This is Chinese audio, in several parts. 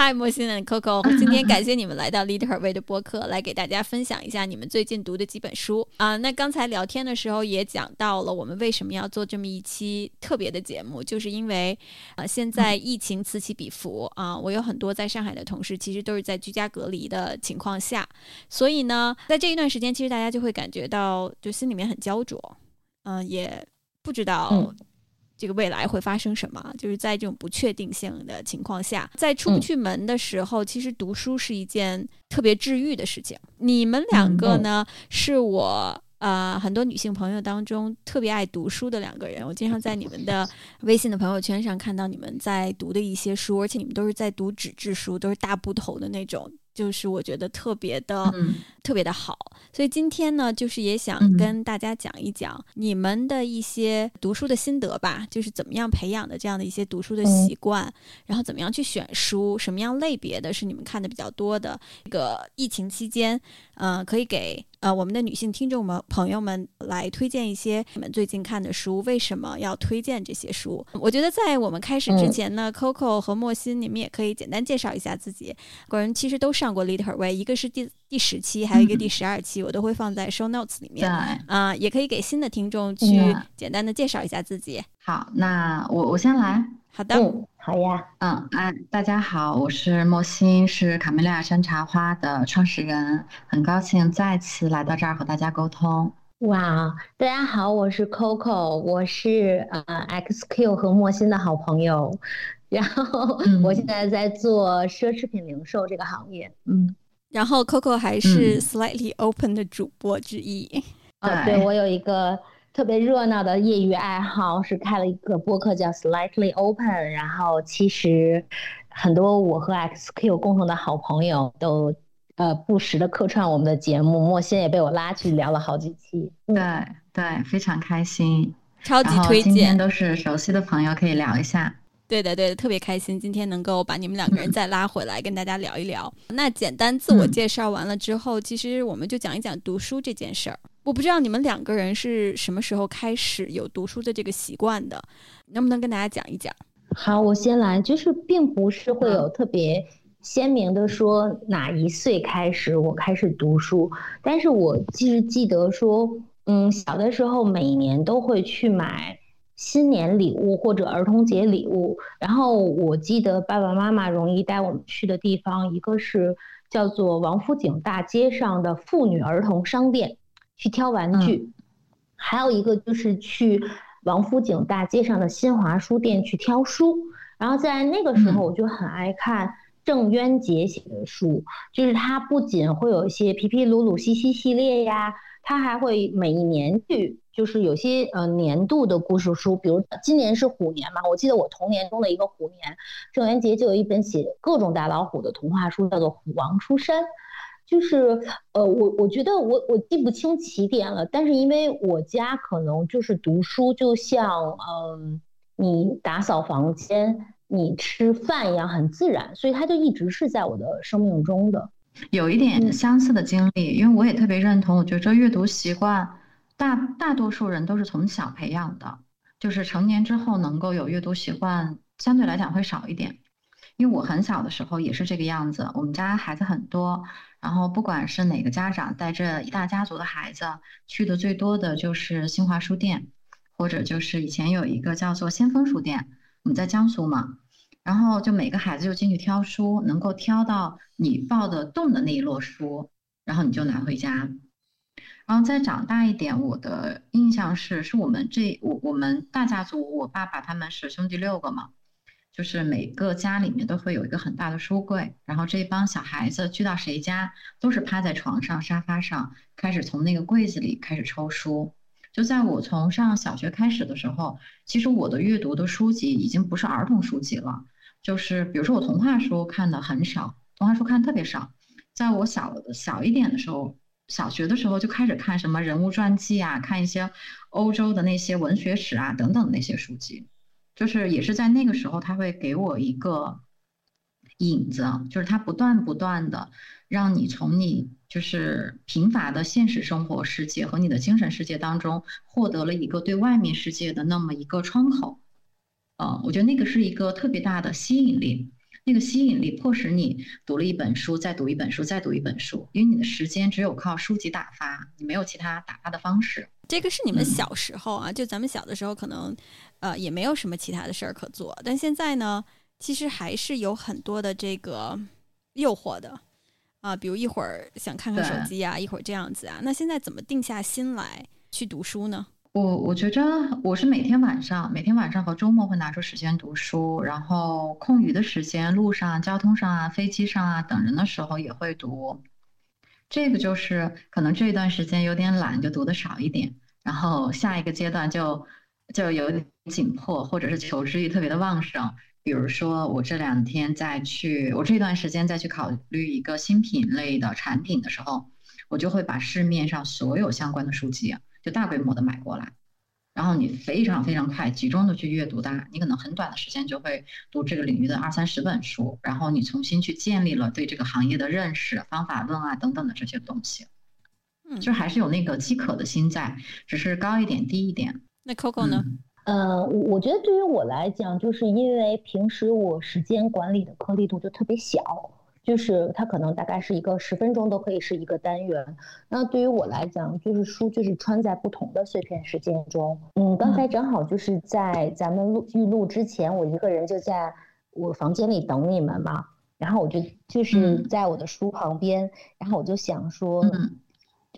嗨，莫欣和 Coco，今天感谢你们来到 Leader Way 的播客，来给大家分享一下你们最近读的几本书啊。那刚才聊天的时候也讲到了，我们为什么要做这么一期特别的节目，就是因为啊，现在疫情此起彼伏啊，我有很多在上海的同事，其实都是在居家隔离的情况下，所以呢，在这一段时间，其实大家就会感觉到就心里面很焦灼，嗯，也不知道。这个未来会发生什么？就是在这种不确定性的情况下，在出不去门的时候，其实读书是一件特别治愈的事情。你们两个呢，是我呃很多女性朋友当中特别爱读书的两个人。我经常在你们的 微信的朋友圈上看到你们在读的一些书，而且你们都是在读纸质书，都是大部头的那种。就是我觉得特别的特别的好，所以今天呢，就是也想跟大家讲一讲你们的一些读书的心得吧，就是怎么样培养的这样的一些读书的习惯，然后怎么样去选书，什么样类别的是你们看的比较多的。这个疫情期间，呃，可以给。呃，我们的女性听众们朋友们来推荐一些你们最近看的书，为什么要推荐这些书？我觉得在我们开始之前呢，Coco 和莫欣，你们也可以简单介绍一下自己。个人其实都上过 Lead Her Way，一个是第第十期，还有一个第十二期，我都会放在 Show Notes 里面。啊，也可以给新的听众去简单的介绍一下自己。好，那我我先来。好的。好呀，嗯，哎，大家好，我是莫欣，是卡梅利亚山茶花的创始人，很高兴再次来到这儿和大家沟通。哇，大家好，我是 Coco，我是呃 XQ 和莫欣的好朋友，然后我现在在做奢侈品零售这个行业，嗯，然后 Coco 还是 Slightly Open 的主播之一，啊，对我有一个。特别热闹的业余爱好是开了一个播客叫 Slightly Open，然后其实很多我和 XQ 共同的好朋友都呃不时的客串我们的节目，莫欣也被我拉去聊了好几期。对对，非常开心，超级推荐。今天都是熟悉的朋友，可以聊一下。对的对的，特别开心，今天能够把你们两个人再拉回来跟大家聊一聊。那简单自我介绍完了之后，其实我们就讲一讲读书这件事儿。我不知道你们两个人是什么时候开始有读书的这个习惯的，能不能跟大家讲一讲？好，我先来，就是并不是会有特别鲜明的说哪一岁开始我开始读书，但是我其实记得说，嗯，小的时候每年都会去买新年礼物或者儿童节礼物，然后我记得爸爸妈妈容易带我们去的地方，一个是叫做王府井大街上的妇女儿童商店。去挑玩具，还有一个就是去王府井大街上的新华书店去挑书。然后在那个时候，我就很爱看郑渊洁写的书，就是他不仅会有一些皮皮鲁鲁西西系列呀，他还会每一年去，就是有些呃年度的故事书，比如今年是虎年嘛，我记得我童年中的一个虎年，郑渊洁就有一本写各种大老虎的童话书，叫做《虎王出山》。就是，呃，我我觉得我我记不清起点了，但是因为我家可能就是读书，就像嗯，你打扫房间、你吃饭一样很自然，所以它就一直是在我的生命中的。有一点相似的经历，因为我也特别认同，我觉得阅读习惯大大多数人都是从小培养的，就是成年之后能够有阅读习惯，相对来讲会少一点。因为我很小的时候也是这个样子，我们家孩子很多。然后，不管是哪个家长带着一大家族的孩子去的最多的就是新华书店，或者就是以前有一个叫做先锋书店，我们在江苏嘛。然后就每个孩子就进去挑书，能够挑到你抱得动的那一摞书，然后你就拿回家。然后再长大一点，我的印象是，是我们这我我们大家族，我爸爸他们是兄弟六个嘛。就是每个家里面都会有一个很大的书柜，然后这帮小孩子去到谁家，都是趴在床上、沙发上，开始从那个柜子里开始抽书。就在我从上小学开始的时候，其实我的阅读的书籍已经不是儿童书籍了，就是比如说我童话书看的很少，童话书看特别少。在我小小一点的时候，小学的时候就开始看什么人物传记啊，看一些欧洲的那些文学史啊等等那些书籍。就是也是在那个时候，他会给我一个影子，就是他不断不断的让你从你就是贫乏的现实生活世界和你的精神世界当中获得了一个对外面世界的那么一个窗口。呃，我觉得那个是一个特别大的吸引力。那个吸引力迫使你读了一本书，再读一本书，再读一本书，因为你的时间只有靠书籍打发，你没有其他打发的方式。这个是你们小时候啊，就咱们小的时候可能，呃，也没有什么其他的事儿可做，但现在呢，其实还是有很多的这个诱惑的啊，比如一会儿想看看手机啊，一会儿这样子啊。那现在怎么定下心来去读书呢？我我觉着我是每天晚上，每天晚上和周末会拿出时间读书，然后空余的时间，路上、交通上啊、飞机上啊等人的时候也会读。这个就是可能这一段时间有点懒，就读的少一点，然后下一个阶段就就有点紧迫，或者是求知欲特别的旺盛。比如说我这两天再去，我这段时间再去考虑一个新品类的产品的时候，我就会把市面上所有相关的书籍。就大规模的买过来，然后你非常非常快集中的去阅读它，你可能很短的时间就会读这个领域的二三十本书，然后你重新去建立了对这个行业的认识、方法论啊等等的这些东西，嗯，就还是有那个饥渴的心在，只是高一点低一点。那 Coco 呢？呃，我觉得对于我来讲，就是因为平时我时间管理的颗粒度就特别小。就是它可能大概是一个十分钟都可以是一个单元。那对于我来讲，就是书就是穿在不同的碎片时间中。嗯，刚才正好就是在咱们录预录之前，我一个人就在我房间里等你们嘛。然后我就就是在我的书旁边，然后我就想说，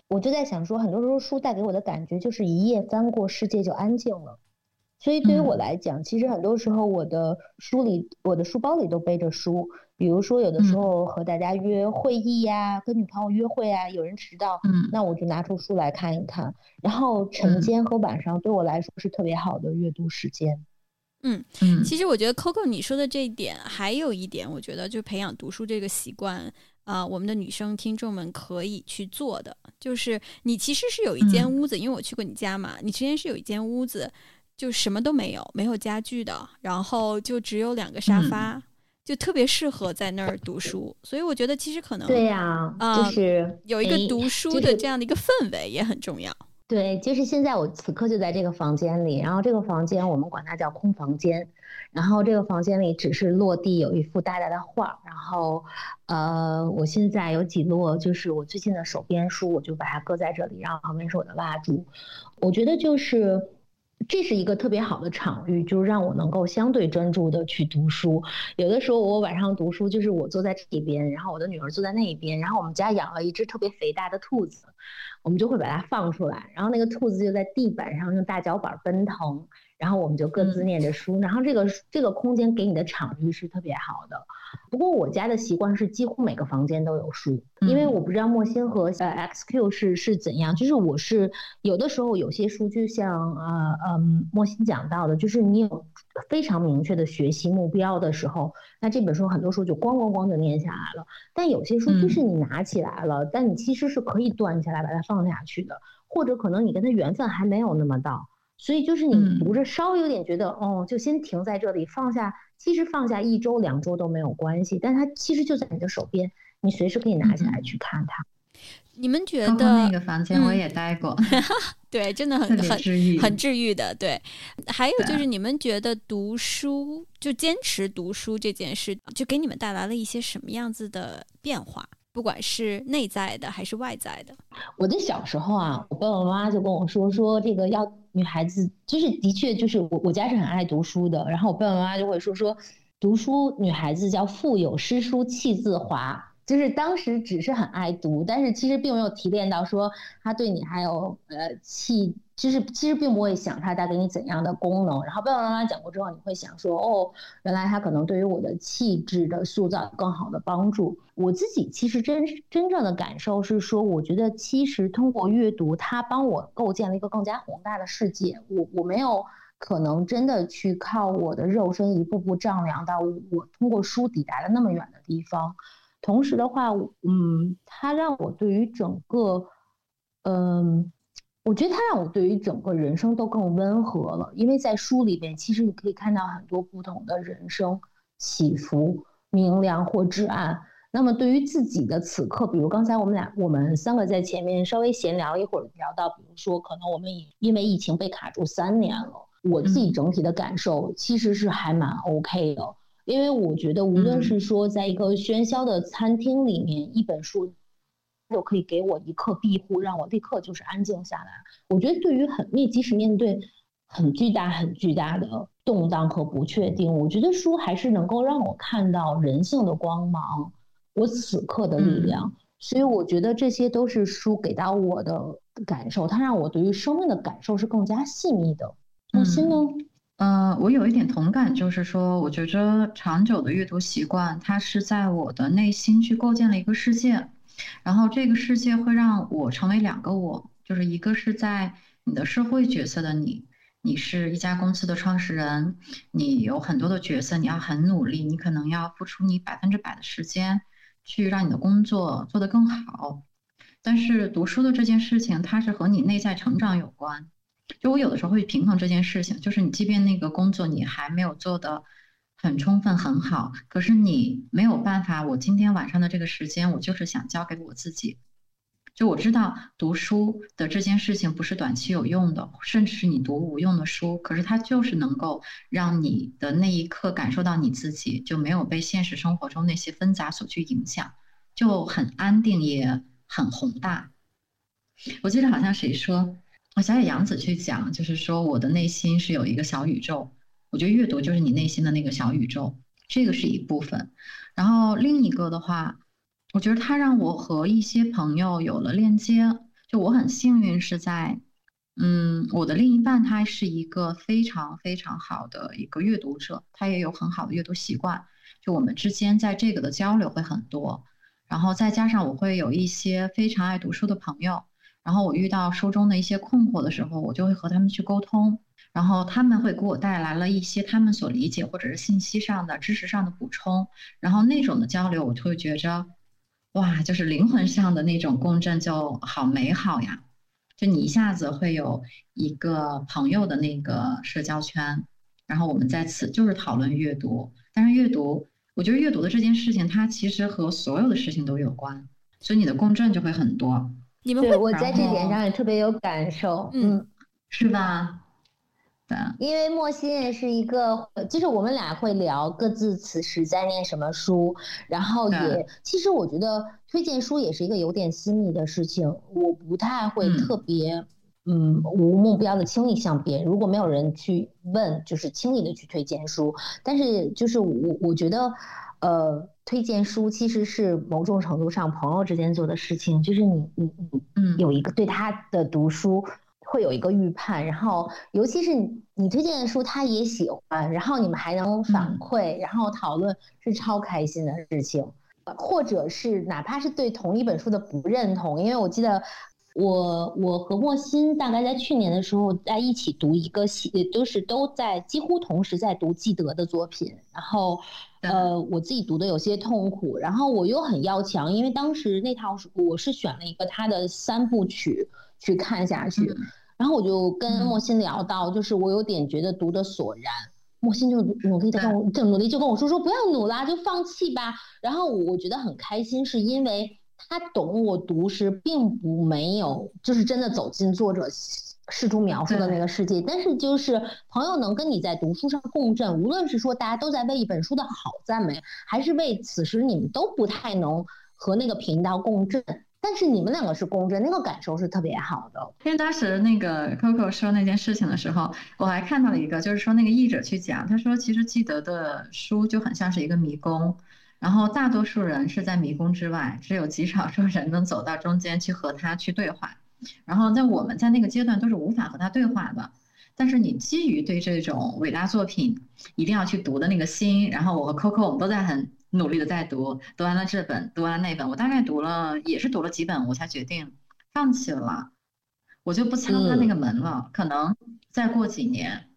我就在想说，很多时候书带给我的感觉就是一页翻过，世界就安静了。所以对于我来讲，其实很多时候我的书里、我的书包里都背着书。比如说，有的时候和大家约会议呀，跟女朋友约会啊，有人迟到，嗯，那我就拿出书来看一看。然后晨间和晚上对我来说是特别好的阅读时间。嗯嗯，其实我觉得 Coco 你说的这一点，还有一点，我觉得就培养读书这个习惯啊，我们的女生听众们可以去做的，就是你其实是有一间屋子，因为我去过你家嘛，你之前是有一间屋子，就什么都没有，没有家具的，然后就只有两个沙发。就特别适合在那儿读书，所以我觉得其实可能对呀，就是有一个读书的这样的一个氛围也很重要。对，就是现在我此刻就在这个房间里，然后这个房间我们管它叫空房间，然后这个房间里只是落地有一幅大大的画，然后呃，我现在有几摞就是我最近的手边书，我就把它搁在这里，然后旁边是我的蜡烛，我觉得就是。这是一个特别好的场域，就是让我能够相对专注的去读书。有的时候我晚上读书，就是我坐在这边，然后我的女儿坐在那一边，然后我们家养了一只特别肥大的兔子，我们就会把它放出来，然后那个兔子就在地板上用大脚板奔腾。然后我们就各自念着书，然后这个这个空间给你的场域是特别好的。不过我家的习惯是几乎每个房间都有书，因为我不知道莫欣和呃 XQ 是是怎样，就是我是有的时候有些书就像呃嗯莫欣讲到的，就是你有非常明确的学习目标的时候，那这本书很多书就咣咣咣就念下来了。但有些书就是你拿起来了，但你其实是可以断下来把它放下去的，或者可能你跟它缘分还没有那么到。所以就是你读着稍微有点觉得，哦，就先停在这里，放下。其实放下一周两周都没有关系，但它其实就在你的手边，你随时可以拿起来去看它。你们觉得那个房间我也待过 对，真的很很很治愈的。对，还有就是你们觉得读书就坚持读书这件事，就给你们带来了一些什么样子的变化？不管是内在的还是外在的，我的小时候啊，我爸爸妈妈就跟我说说这个要女孩子，就是的确就是我我家是很爱读书的，然后我爸爸妈妈就会说说读书女孩子叫腹有诗书气自华，就是当时只是很爱读，但是其实并没有提炼到说他对你还有呃气。其实其实并不会想他带给你怎样的功能，然后爸爸妈妈讲过之后，你会想说，哦，原来他可能对于我的气质的塑造有更好的帮助。我自己其实真真正的感受是说，我觉得其实通过阅读，它帮我构建了一个更加宏大的世界。我我没有可能真的去靠我的肉身一步步丈量到我通过书抵达的那么远的地方。同时的话，嗯，它让我对于整个，嗯。我觉得它让我对于整个人生都更温和了，因为在书里边，其实你可以看到很多不同的人生起伏、明亮或至暗。那么对于自己的此刻，比如刚才我们俩，我们三个在前面稍微闲聊一会儿，聊到，比如说可能我们已因为疫情被卡住三年了，我自己整体的感受其实是还蛮 OK 的。因为我觉得无论是说在一个喧嚣的餐厅里面，一本书就可以给我一刻庇护，让我立刻就是安静下来。我觉得对于很面，即使面对很巨大、很巨大的动荡和不确定，我觉得书还是能够让我看到人性的光芒，我此刻的力量。所以我觉得这些都是书给到我的感受，它让我对于生命的感受是更加细腻的。木心呢？呃，我有一点同感，就是说，我觉着长久的阅读习惯，它是在我的内心去构建了一个世界，然后这个世界会让我成为两个我，就是一个是在你的社会角色的你，你是一家公司的创始人，你有很多的角色，你要很努力，你可能要付出你百分之百的时间。去让你的工作做得更好，但是读书的这件事情，它是和你内在成长有关。就我有的时候会平衡这件事情，就是你即便那个工作你还没有做得很充分很好，可是你没有办法。我今天晚上的这个时间，我就是想交给我自己。就我知道读书的这件事情不是短期有用的，甚至是你读无用的书，可是它就是能够让你的那一刻感受到你自己就没有被现实生活中那些纷杂所去影响，就很安定也很宏大。我记得好像谁说，我想给杨子去讲，就是说我的内心是有一个小宇宙，我觉得阅读就是你内心的那个小宇宙，这个是一部分，然后另一个的话。我觉得它让我和一些朋友有了链接，就我很幸运是在，嗯，我的另一半他是一个非常非常好的一个阅读者，他也有很好的阅读习惯，就我们之间在这个的交流会很多，然后再加上我会有一些非常爱读书的朋友，然后我遇到书中的一些困惑的时候，我就会和他们去沟通，然后他们会给我带来了一些他们所理解或者是信息上的知识上的补充，然后那种的交流，我就会觉着。哇，就是灵魂上的那种共振就好美好呀！就你一下子会有一个朋友的那个社交圈，然后我们在此就是讨论阅读。但是阅读，我觉得阅读的这件事情，它其实和所有的事情都有关，所以你的共振就会很多。你们会，我在这点上也特别有感受，嗯，是吧？因为莫心也是一个，就是我们俩会聊各自此时在念什么书，然后也。其实我觉得推荐书也是一个有点私密的事情，我不太会特别嗯无目标的轻易向别人，如果没有人去问，就是轻易的去推荐书。但是就是我我觉得，呃，推荐书其实是某种程度上朋友之间做的事情，就是你你你嗯有一个对他的读书。会有一个预判，然后尤其是你你推荐的书，他也喜欢，然后你们还能反馈，然后讨论，是超开心的事情。或者是哪怕是对同一本书的不认同，因为我记得我我和莫欣大概在去年的时候在一起读一个系，都是都在几乎同时在读纪德的作品，然后呃我自己读的有些痛苦，然后我又很要强，因为当时那套书我是选了一个他的三部曲去看下去。然后我就跟莫欣聊到，就是我有点觉得读的索然，莫欣就努力的跟我，就努力就跟我说说不要努啦，就放弃吧。然后我觉得很开心，是因为他懂我读时并不没有，就是真的走进作者试图描述的那个世界。但是就是朋友能跟你在读书上共振，无论是说大家都在为一本书的好赞美，还是为此时你们都不太能和那个频道共振。但是你们两个是共振，那个感受是特别好的。因为当时那个 Coco 说那件事情的时候，我还看到了一个，就是说那个译者去讲，他说其实记得的书就很像是一个迷宫，然后大多数人是在迷宫之外，只有极少数人能走到中间去和他去对话。然后在我们在那个阶段都是无法和他对话的。但是你基于对这种伟大作品一定要去读的那个心，然后我和 Coco 我们都在很。努力的在读，读完了这本，读完了那本，我大概读了，也是读了几本，我才决定放弃了，我就不敲他那个门了。可能再过几年，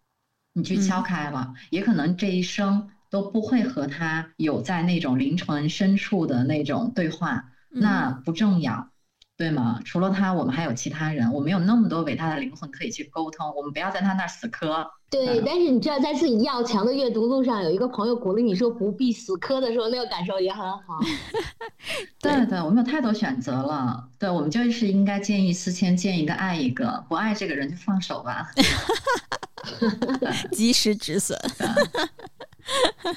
你去敲开了，也可能这一生都不会和他有在那种灵魂深处的那种对话，那不重要。对吗？除了他，我们还有其他人。我们有那么多伟大的灵魂可以去沟通。我们不要在他那儿死磕。对，但是你知道，在自己要强的阅读路上，有一个朋友鼓励你说不必死磕的时候，那个感受也很好。对对，我们有太多选择了。对，我们就是应该见异思迁，见一个爱一个，不爱这个人就放手吧。及时止损。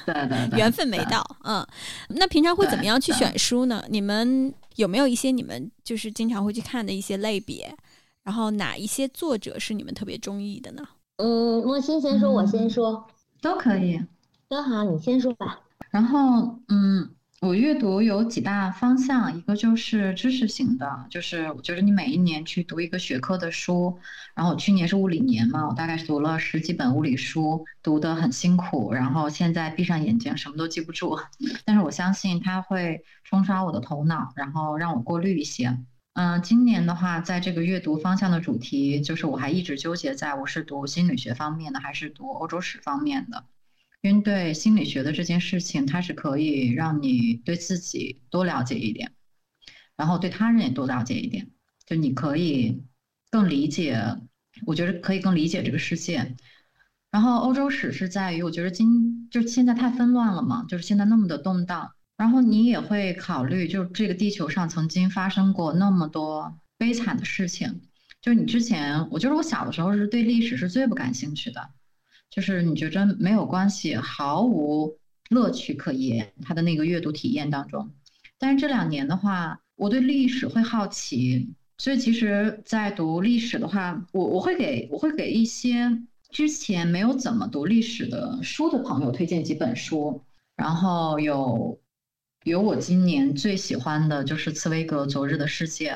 对对对，缘分没到。嗯，那平常会怎么样去选书呢？你们有没有一些你们就是经常会去看的一些类别？然后哪一些作者是你们特别中意的呢？嗯，莫欣先说，我先说，都可以，都好，你先说吧。然后，嗯。我阅读有几大方向，一个就是知识型的，就是我觉得你每一年去读一个学科的书，然后我去年是物理年嘛，我大概是读了十几本物理书，读得很辛苦，然后现在闭上眼睛什么都记不住，但是我相信它会冲刷我的头脑，然后让我过滤一些。嗯，今年的话，在这个阅读方向的主题，就是我还一直纠结在我是读心理学方面的，还是读欧洲史方面的。因为对心理学的这件事情，它是可以让你对自己多了解一点，然后对他人也多了解一点。就你可以更理解，我觉得可以更理解这个世界。然后欧洲史是在于，我觉得今就现在太纷乱了嘛，就是现在那么的动荡。然后你也会考虑，就这个地球上曾经发生过那么多悲惨的事情。就是你之前，我觉得我小的时候是对历史是最不感兴趣的。就是你觉着没有关系，毫无乐趣可言，他的那个阅读体验当中。但是这两年的话，我对历史会好奇，所以其实，在读历史的话，我我会给我会给一些之前没有怎么读历史的书的朋友推荐几本书。然后有有我今年最喜欢的就是茨威格《昨日的世界》，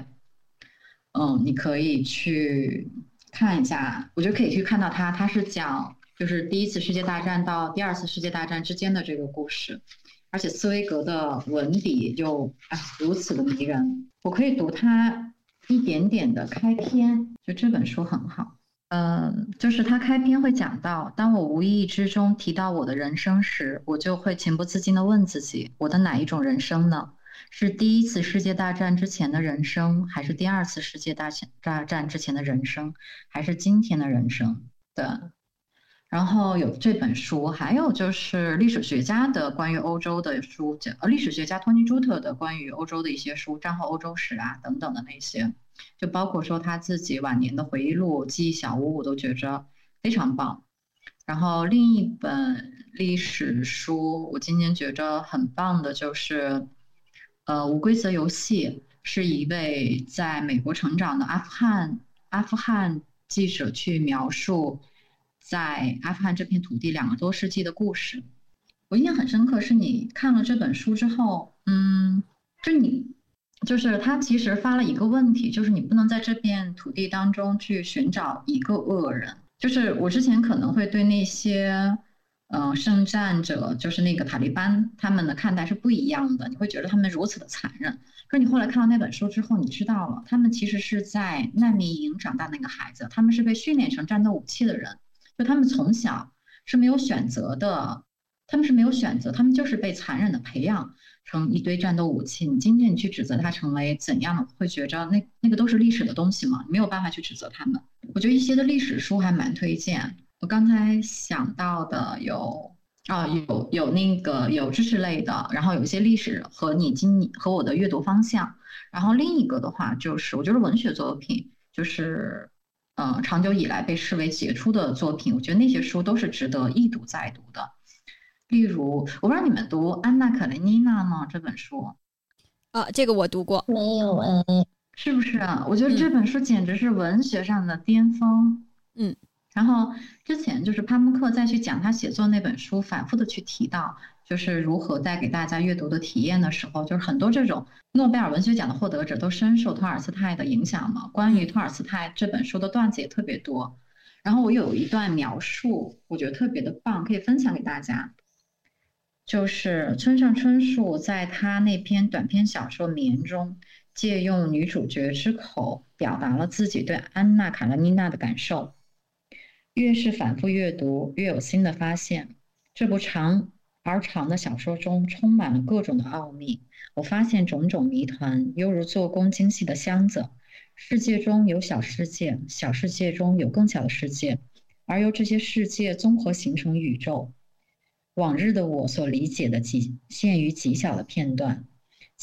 嗯，你可以去看一下，我觉得可以去看到它，它是讲。就是第一次世界大战到第二次世界大战之间的这个故事，而且斯威格的文笔又啊如此的迷人。我可以读他一点点的开篇，就这本书很好。嗯，就是他开篇会讲到，当我无意之中提到我的人生时，我就会情不自禁地问自己：我的哪一种人生呢？是第一次世界大战之前的人生，还是第二次世界大战大战之前的人生，还是今天的人生？对。然后有这本书，还有就是历史学家的关于欧洲的书，呃，历史学家托尼·朱特的关于欧洲的一些书，战后欧洲史啊等等的那些，就包括说他自己晚年的回忆录《记忆小屋》，我都觉着非常棒。然后另一本历史书，我今年觉着很棒的就是，呃，《无规则游戏》，是一位在美国成长的阿富汗阿富汗记者去描述。在阿富汗这片土地两个多世纪的故事，我印象很深刻。是你看了这本书之后，嗯，就你，就是他其实发了一个问题，就是你不能在这片土地当中去寻找一个恶人。就是我之前可能会对那些，呃，圣战者，就是那个塔利班他们的看待是不一样的。你会觉得他们如此的残忍。可是你后来看到那本书之后，你知道了，他们其实是在难民营长大那个孩子，他们是被训练成战斗武器的人。就他们从小是没有选择的，他们是没有选择，他们就是被残忍的培养成一堆战斗武器。你今天你去指责他成为怎样，会觉着那那个都是历史的东西嘛，没有办法去指责他们。我觉得一些的历史书还蛮推荐。我刚才想到的有啊，有有那个有知识类的，然后有一些历史和你今和我的阅读方向。然后另一个的话就是，我觉得文学作品就是。嗯，长久以来被视为杰出的作品，我觉得那些书都是值得一读再读的。例如，我不知道你们读《安娜·卡列尼娜》吗？这本书啊，这个我读过，没有哎，是不是啊？我觉得这本书简直是文学上的巅峰。嗯，然后之前就是帕慕克再去讲他写作那本书，反复的去提到。就是如何带给大家阅读的体验的时候，就是很多这种诺贝尔文学奖的获得者都深受托尔斯泰的影响嘛。关于托尔斯泰这本书的段子也特别多，然后我有一段描述，我觉得特别的棒，可以分享给大家。就是村上春树在他那篇短篇小说《眠》中，借用女主角之口，表达了自己对安娜·卡列尼娜的感受。越是反复阅读，越有新的发现。这部长。而长的小说中充满了各种的奥秘，我发现种种谜团，犹如做工精细的箱子。世界中有小世界，小世界中有更小的世界，而由这些世界综合形成宇宙。往日的我所理解的极限于极小的片段，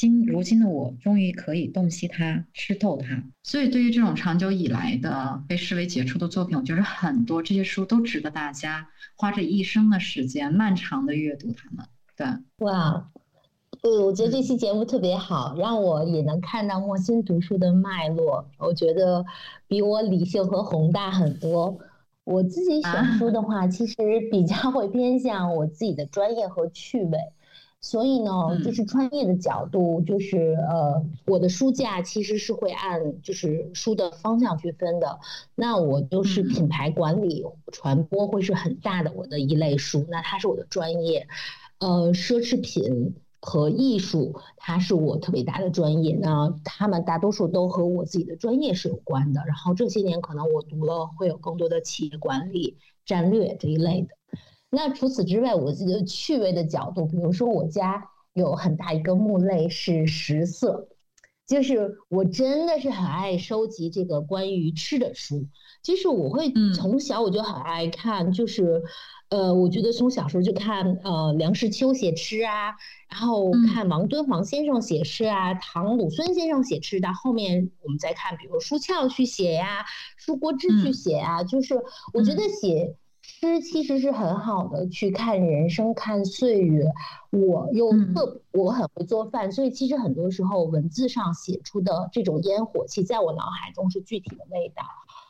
今如今的我终于可以洞悉它，吃透它。所以，对于这种长久以来的被视为杰出的作品，我觉得很多这些书都值得大家花着一生的时间，漫长的阅读它们。对，哇，呃，我觉得这期节目特别好，让我也能看到莫心读书的脉络。我觉得比我理性和宏大很多。我自己选书的话，其实比较会偏向我自己的专业和趣味。所以呢，就是专业的角度，就是呃，我的书架其实是会按就是书的方向去分的。那我就是品牌管理、传播会是很大的我的一类书，那它是我的专业。呃，奢侈品和艺术，它是我特别大的专业。那他们大多数都和我自己的专业是有关的。然后这些年可能我读了会有更多的企业管理、战略这一类的。那除此之外，我自己的趣味的角度，比如说我家有很大一个木类是食色，就是我真的是很爱收集这个关于吃的书。其实我会从小我就很爱看，就是呃，我觉得从小时候就看呃梁实秋写吃啊，然后看王敦煌先生写诗啊，唐鲁孙先生写吃，到后面我们再看，比如舒翘去写呀，舒国治去写啊，就是我觉得写。诗其实是很好的，去看人生，看岁月。我又特我很会做饭，所以其实很多时候文字上写出的这种烟火气，在我脑海中是具体的味道。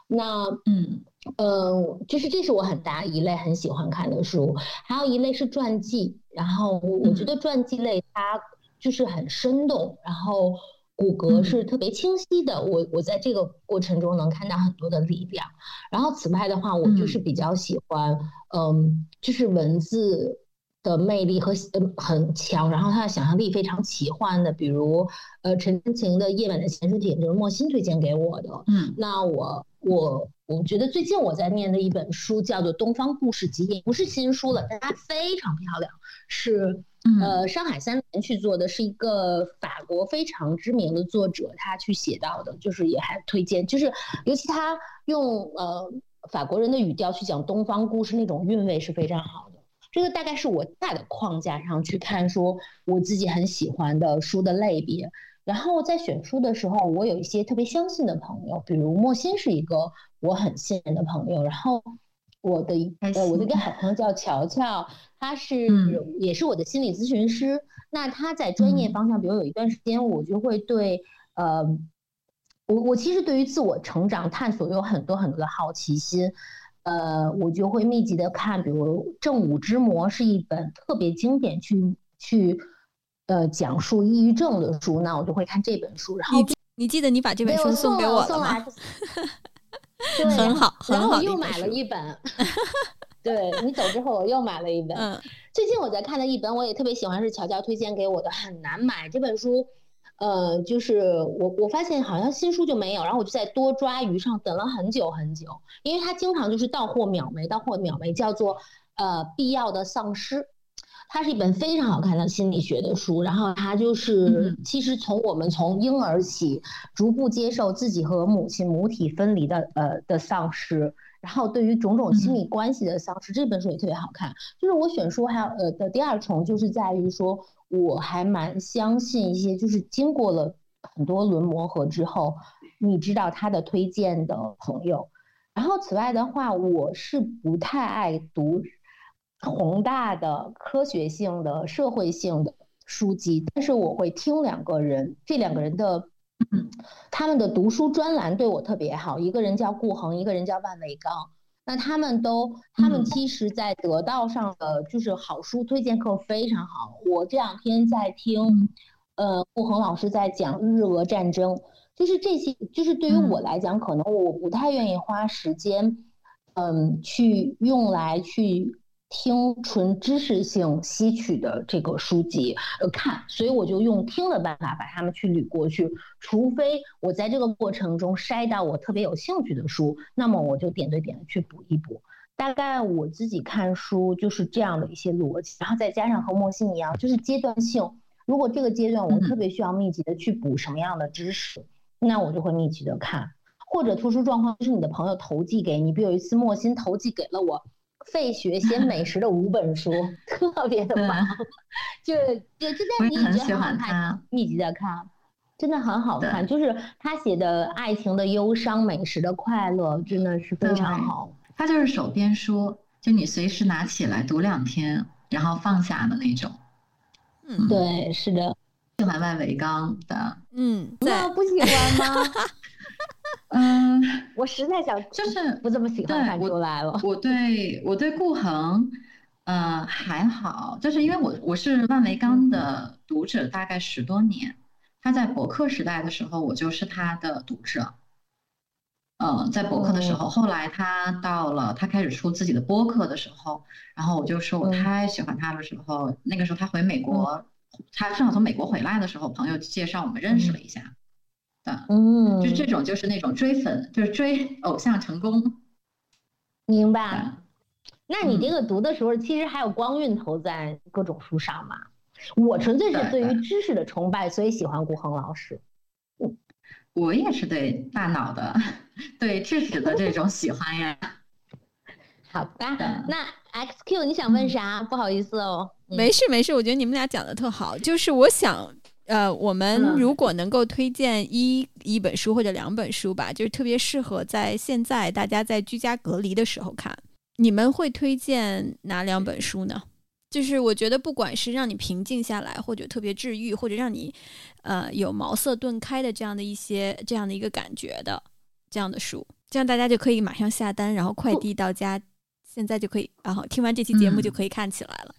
那嗯呃，就是这是我很大一类很喜欢看的书，还有一类是传记。然后我觉得传记类它就是很生动，然后。骨骼是特别清晰的，我我在这个过程中能看到很多的力量。然后此外的话，我就是比较喜欢，嗯，就是文字的魅力和嗯很强，然后他的想象力非常奇幻的，比如呃陈真情的《夜晚的潜水艇》，就是莫心推荐给我的。嗯，那我我我觉得最近我在念的一本书叫做《东方故事集》，也不是新书了，但它非常漂亮，是。呃，上海三联去做的是一个法国非常知名的作者，他去写到的，就是也还推荐，就是尤其他用呃法国人的语调去讲东方故事，那种韵味是非常好的。这个大概是我大的框架上去看，说我自己很喜欢的书的类别。然后在选书的时候，我有一些特别相信的朋友，比如莫心是一个我很信任的朋友。然后我的呃，我的一个好朋友叫乔乔。他是也是我的心理咨询师，那他在专业方向，比如有一段时间，我就会对呃，我我其实对于自我成长探索有很多很多的好奇心，呃，我就会密集的看，比如《正午之魔》是一本特别经典，去去呃讲述抑郁症的书，那我就会看这本书。然后你记得你把这本书送给我了吗？很好，然 后我又买了一本。对你走之后，我又买了一本。最近我在看的一本，我也特别喜欢，是乔乔推荐给我的，很难买这本书。呃，就是我我发现好像新书就没有，然后我就在多抓鱼上等了很久很久，因为它经常就是到货秒没，到货秒没，叫做呃必要的丧尸。它是一本非常好看的心理学的书，然后它就是其实从我们从婴儿起，逐步接受自己和母亲母体分离的呃的丧失。然后对于种种亲密关系的丧失，这本书也特别好看。就是我选书还有呃的第二重，就是在于说我还蛮相信一些，就是经过了很多轮磨合之后，你知道他的推荐的朋友。然后此外的话，我是不太爱读宏大的科学性的社会性的书籍，但是我会听两个人，这两个人的。嗯，他们的读书专栏对我特别好，一个人叫顾恒，一个人叫万维刚。那他们都，他们其实，在得到上的就是好书推荐课非常好。我这两天在听，呃，顾恒老师在讲日俄战争，就是这些，就是对于我来讲，可能我不太愿意花时间，嗯，去用来去。听纯知识性吸取的这个书籍，呃，看，所以我就用听的办法把它们去捋过去。除非我在这个过程中筛到我特别有兴趣的书，那么我就点对点的去补一补。大概我自己看书就是这样的一些逻辑，然后再加上和莫心一样，就是阶段性。如果这个阶段我特别需要密集的去补什么样的知识，那我就会密集的看。或者特殊状况就是你的朋友投寄给你，比如有一次莫心投寄给了我。费雪写美食的五本书，特别的棒，就就就在你很喜欢看，他，密集的看，真的很好看。就是他写的爱情的忧伤、美食的快乐，真的是非常好。他就是手边书，就你随时拿起来读两天，然后放下的那种。嗯对，是的。喜欢万维刚的，嗯，那在不喜欢吗？嗯，我实在想，就是不怎么喜欢对看出我来了。我对我对顾恒，呃，还好，就是因为我我是万维刚的读者大概十多年，他在博客时代的时候，我就是他的读者。嗯，在博客的时候，后来他到了他开始出自己的播客的时候，然后我就说我嗯太喜欢他的时候，那个时候他回美国，他正好从美国回来的时候，朋友介绍我们认识了一下，对，嗯，就这种就是那种追粉，就是追偶像成功，明白。对那你这嗯个读的时候，其实还有光晕投在各种书上嘛？我纯粹是对于知识的崇拜，所以喜欢顾恒老师。我也是对大脑的、对知识的这种喜欢呀。好吧的，那 XQ 你想问嗯啥？不好意思哦。嗯没事没事，我觉得你们俩讲的特好。就是我想，呃，我们嗯如果能够推荐一一本书或者两本书吧，就是特别适合在现在大家在居家隔离的时候看。你们会推荐哪两本书呢？就是我觉得，不管是让你平静下来，或者特别治愈，或者让你呃有茅塞顿开的这样的一些这样的一个感觉的这样的书，这样大家就可以马上下单，然后快递到家，现在就可以，然后听完这期节目嗯就可以看起来了。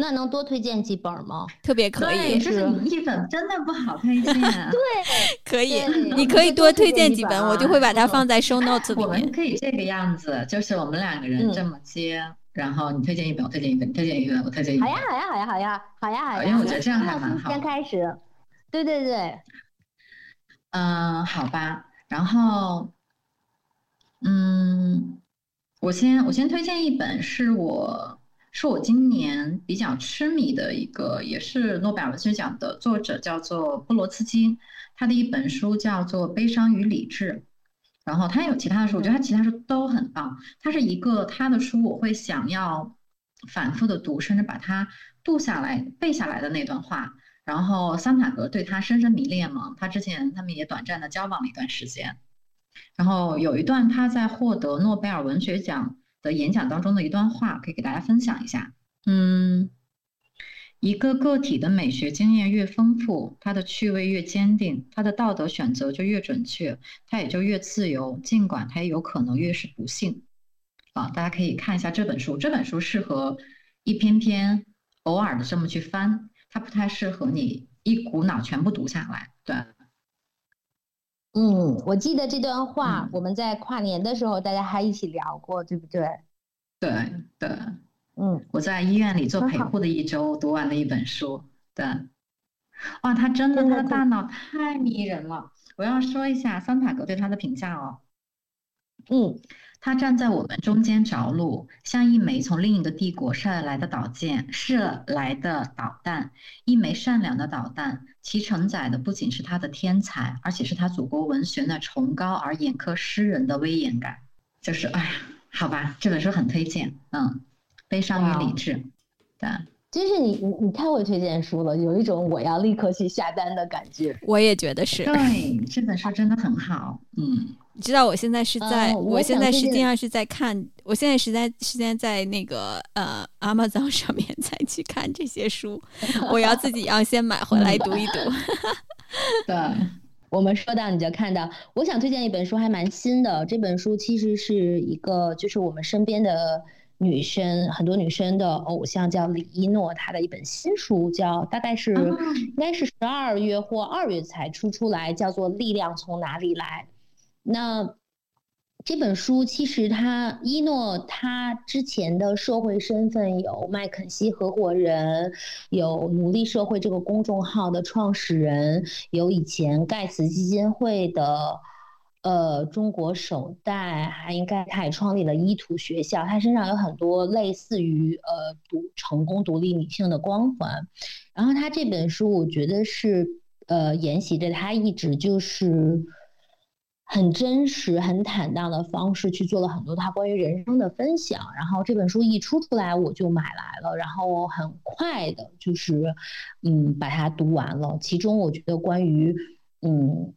那能多推荐几本吗？特别可，以，就是你一本真的不好推荐。对，可以，你可以多推荐几本本，我就啊会把它嗯放在 show notes 里我们面。可以这个样子，就是我们两个人嗯这么接，然后你推荐一本，我推荐一本，你推荐一本，我推荐一本。好呀，好呀，好呀，好呀，好呀，好呀。因为我觉得这样还那蛮好先开始。对对对，嗯，好吧。然后，嗯，我先我先推荐一本是我是我今年比较痴迷的一个，也是诺贝尔文学奖的作者，叫做布罗茨基。他的一本书叫做《悲伤与理智》，然后他有其他的书，我觉得他其他书都很棒。他是一个他的书，我会想要反复的读，甚至把它读下来、背下来的那段话。然后桑塔格对他深深迷恋嘛，他之前他们也短暂的交往了一段时间。然后有一段他在获得诺贝尔文学奖的演讲当中的一段话，可以给大家分享一下。嗯，一个个体的美学经验越丰富，他的趣味越坚定，他的道德选择就越准确，他也就越自由，尽管他也有可能越是不幸。啊，大家可以看一下这本书，这本书适合一篇篇偶尔的这么去翻，它不太适合你一股脑全部读下来。对，嗯，我记得这段话嗯，我们在跨年的时候大家还一起聊过，对不对？对，对。嗯，我在医院里做陪护的一周，读完了一本书。对，哇，他真的，他的大脑太迷人了。我要说一下桑塔格对他的评价哦。嗯，他站在我们中间着陆，像一枚从另一个帝国射来的导箭，射来的导弹，一枚善良的导弹。其承载的不仅是他的天才，而且是他祖国文学那崇高而严苛诗人的威严感。就是，哎呀，好吧，这本书很推荐。嗯，悲伤与理哇智。对。真是你你你太会推荐书了，有一种我要立刻去下单的感觉。我也觉得是。对，这本书真的很好。嗯，你知道我现在是在，呃我我现在实际上是在看，我现在实在实在在那个呃 Amazon 上面再去看这些书，我要自己要先买回来读一读。对，我们说到你就看到，我想推荐一本书，还蛮新的。这本书其实是一个，就是我们身边的女生，很多女生的偶像叫李一诺，她的一本新书叫，大概是、哦应该是十二月或二月才出出来，叫做《力量从哪里来》。那这本书其实他一诺他之前的社会身份有麦肯锡合伙人，有奴隶社会这个公众号的创始人，有以前盖茨基金会的呃中国首代，还应该他也创立了伊图学校，他身上有很多类似于呃独成功独立女性的光环。然后他这本书我觉得是呃沿袭着他一直就是。很真实、很坦荡的方式去做了很多他关于人生的分享。然后这本书一出出来，我就买来了，然后很快的就是嗯把它读完了。其中我觉得关于嗯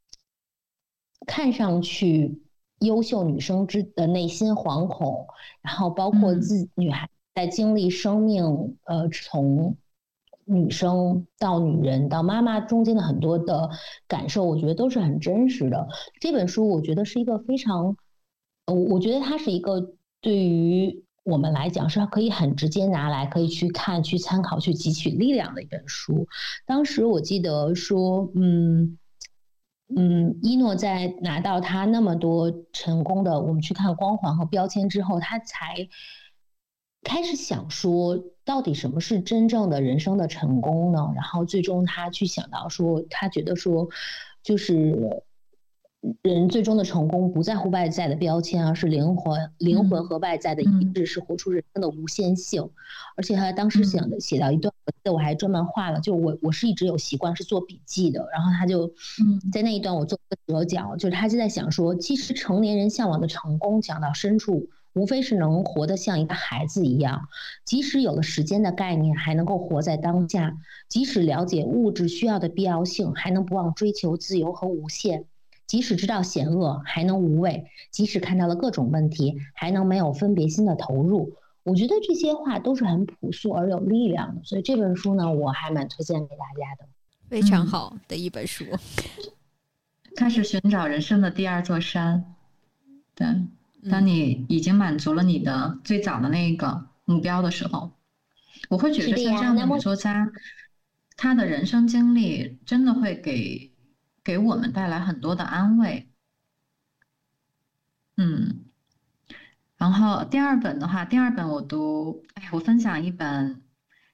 看上去优秀女生之的内心惶恐，然后包括自女孩在经历生命呃从。女生到女人到妈妈中间的很多的感受，我觉得都是很真实的。这本书我觉得是一个非常，我我觉得它是一个对于我们来讲是可以很直接拿来可以去看、去参考、去汲取力量的一本书。当时我记得说，嗯嗯，一诺在拿到他那么多成功的，我们去看光环和标签之后，他才开始想说。到底什么是真正的人生的成功呢？然后最终他去想到说，他觉得说，就是人最终的成功不在乎外在的标签，而是灵魂、灵魂和外在的一致，是活出人生的无限性。而且他当时想的写到一段，我还专门画了，就我我是一直有习惯是做笔记的，然后他就在那一段我做个折角，就是他就在想说，其实成年人向往的成功，讲到深处。无非是能活得像一个孩子一样，即使有了时间的概念，还能够活在当下；即使了解物质需要的必要性，还能不忘追求自由和无限；即使知道险恶，还能无畏；即使看到了各种问题，还能没有分别心的投入。我觉得这些话都是很朴素而有力量的，所以这本书呢，我还蛮推荐给大家的。非常好的一本书，开始寻找人生的第二座山。对。当你已经满足了你的最早的那个目标的时候，我会觉得像这样的女作家，她的人生经历真的会给给我们带来很多的安慰。嗯，然后第二本的话，第二本我读，哎，我分享一本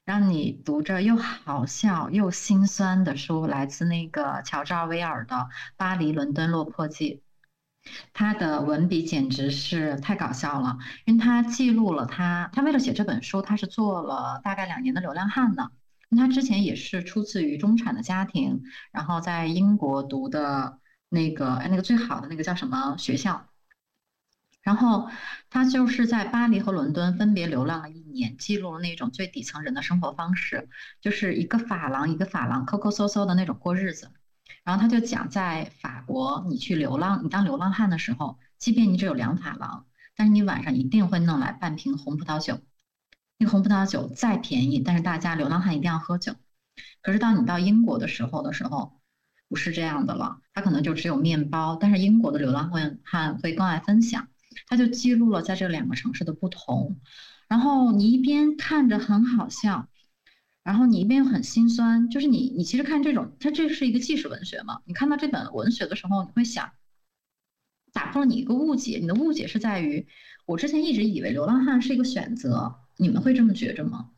让你读着又好笑又心酸的书，来自那个乔治·奥威尔的《巴黎伦敦落魄记》。他的文笔简直是太搞笑了，因为他记录了他，他为了写这本书，他是做了大概两年的流浪汉呢。他之前也是出自于中产的家庭，然后在英国读的那个哎那个最好的那个叫什么学校，然后他就是在巴黎和伦敦分别流浪了一年，记录了那种最底层人的生活方式，就是一个法郎一个法郎抠抠搜搜的那种过日子。然后他就讲，在法国，你去流浪，你当流浪汉的时候，即便你只有两法郎，但是你晚上一定会弄来半瓶红葡萄酒。那红葡萄酒再便宜，但是大家流浪汉一定要喝酒。可是当你到英国的时候的时候，不是这样的了，他可能就只有面包。但是英国的流浪汉会更爱分享，他就记录了在这两个城市的不同。然后你一边看着很好笑。然后你一边又很心酸，就是你，你其实看这种，它这是一个纪实文学嘛？你看到这本文学的时候，你会想，打破了你一个误解。你的误解是在于，我之前一直以为流浪汉是一个选择，你们会这么觉着吗？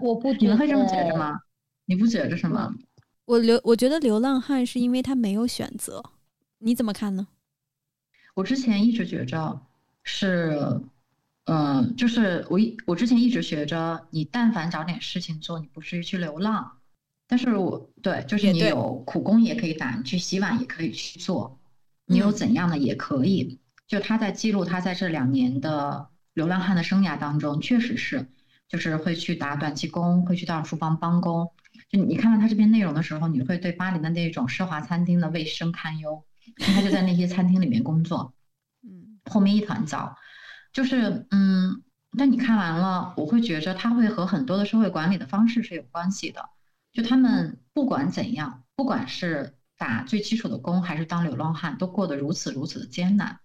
我不，你们会这么觉着吗？你不觉着是吗？我流，我觉得流浪汉是因为他没有选择，你怎么看呢？我之前一直觉着是。嗯，就是我一我之前一直学着，你但凡找点事情做，你不至于去流浪。但是我对，就是你有苦工也可以打，你去洗碗也可以去做，你有怎样的也可以。就他在记录他在这两年的流浪汉的生涯当中，确实是，就是会去打短期工，会去到厨房帮工。就你看到他这篇内容的时候，你会对巴黎的那种奢华餐厅的卫生堪忧，他就在那些餐厅里面工作，嗯，后面一团糟。就是，嗯，但你看完了，我会觉着他会和很多的社会管理的方式是有关系的。就他们不管怎样，不管是打最基础的工，还是当流浪汉，都过得如此如此的艰难。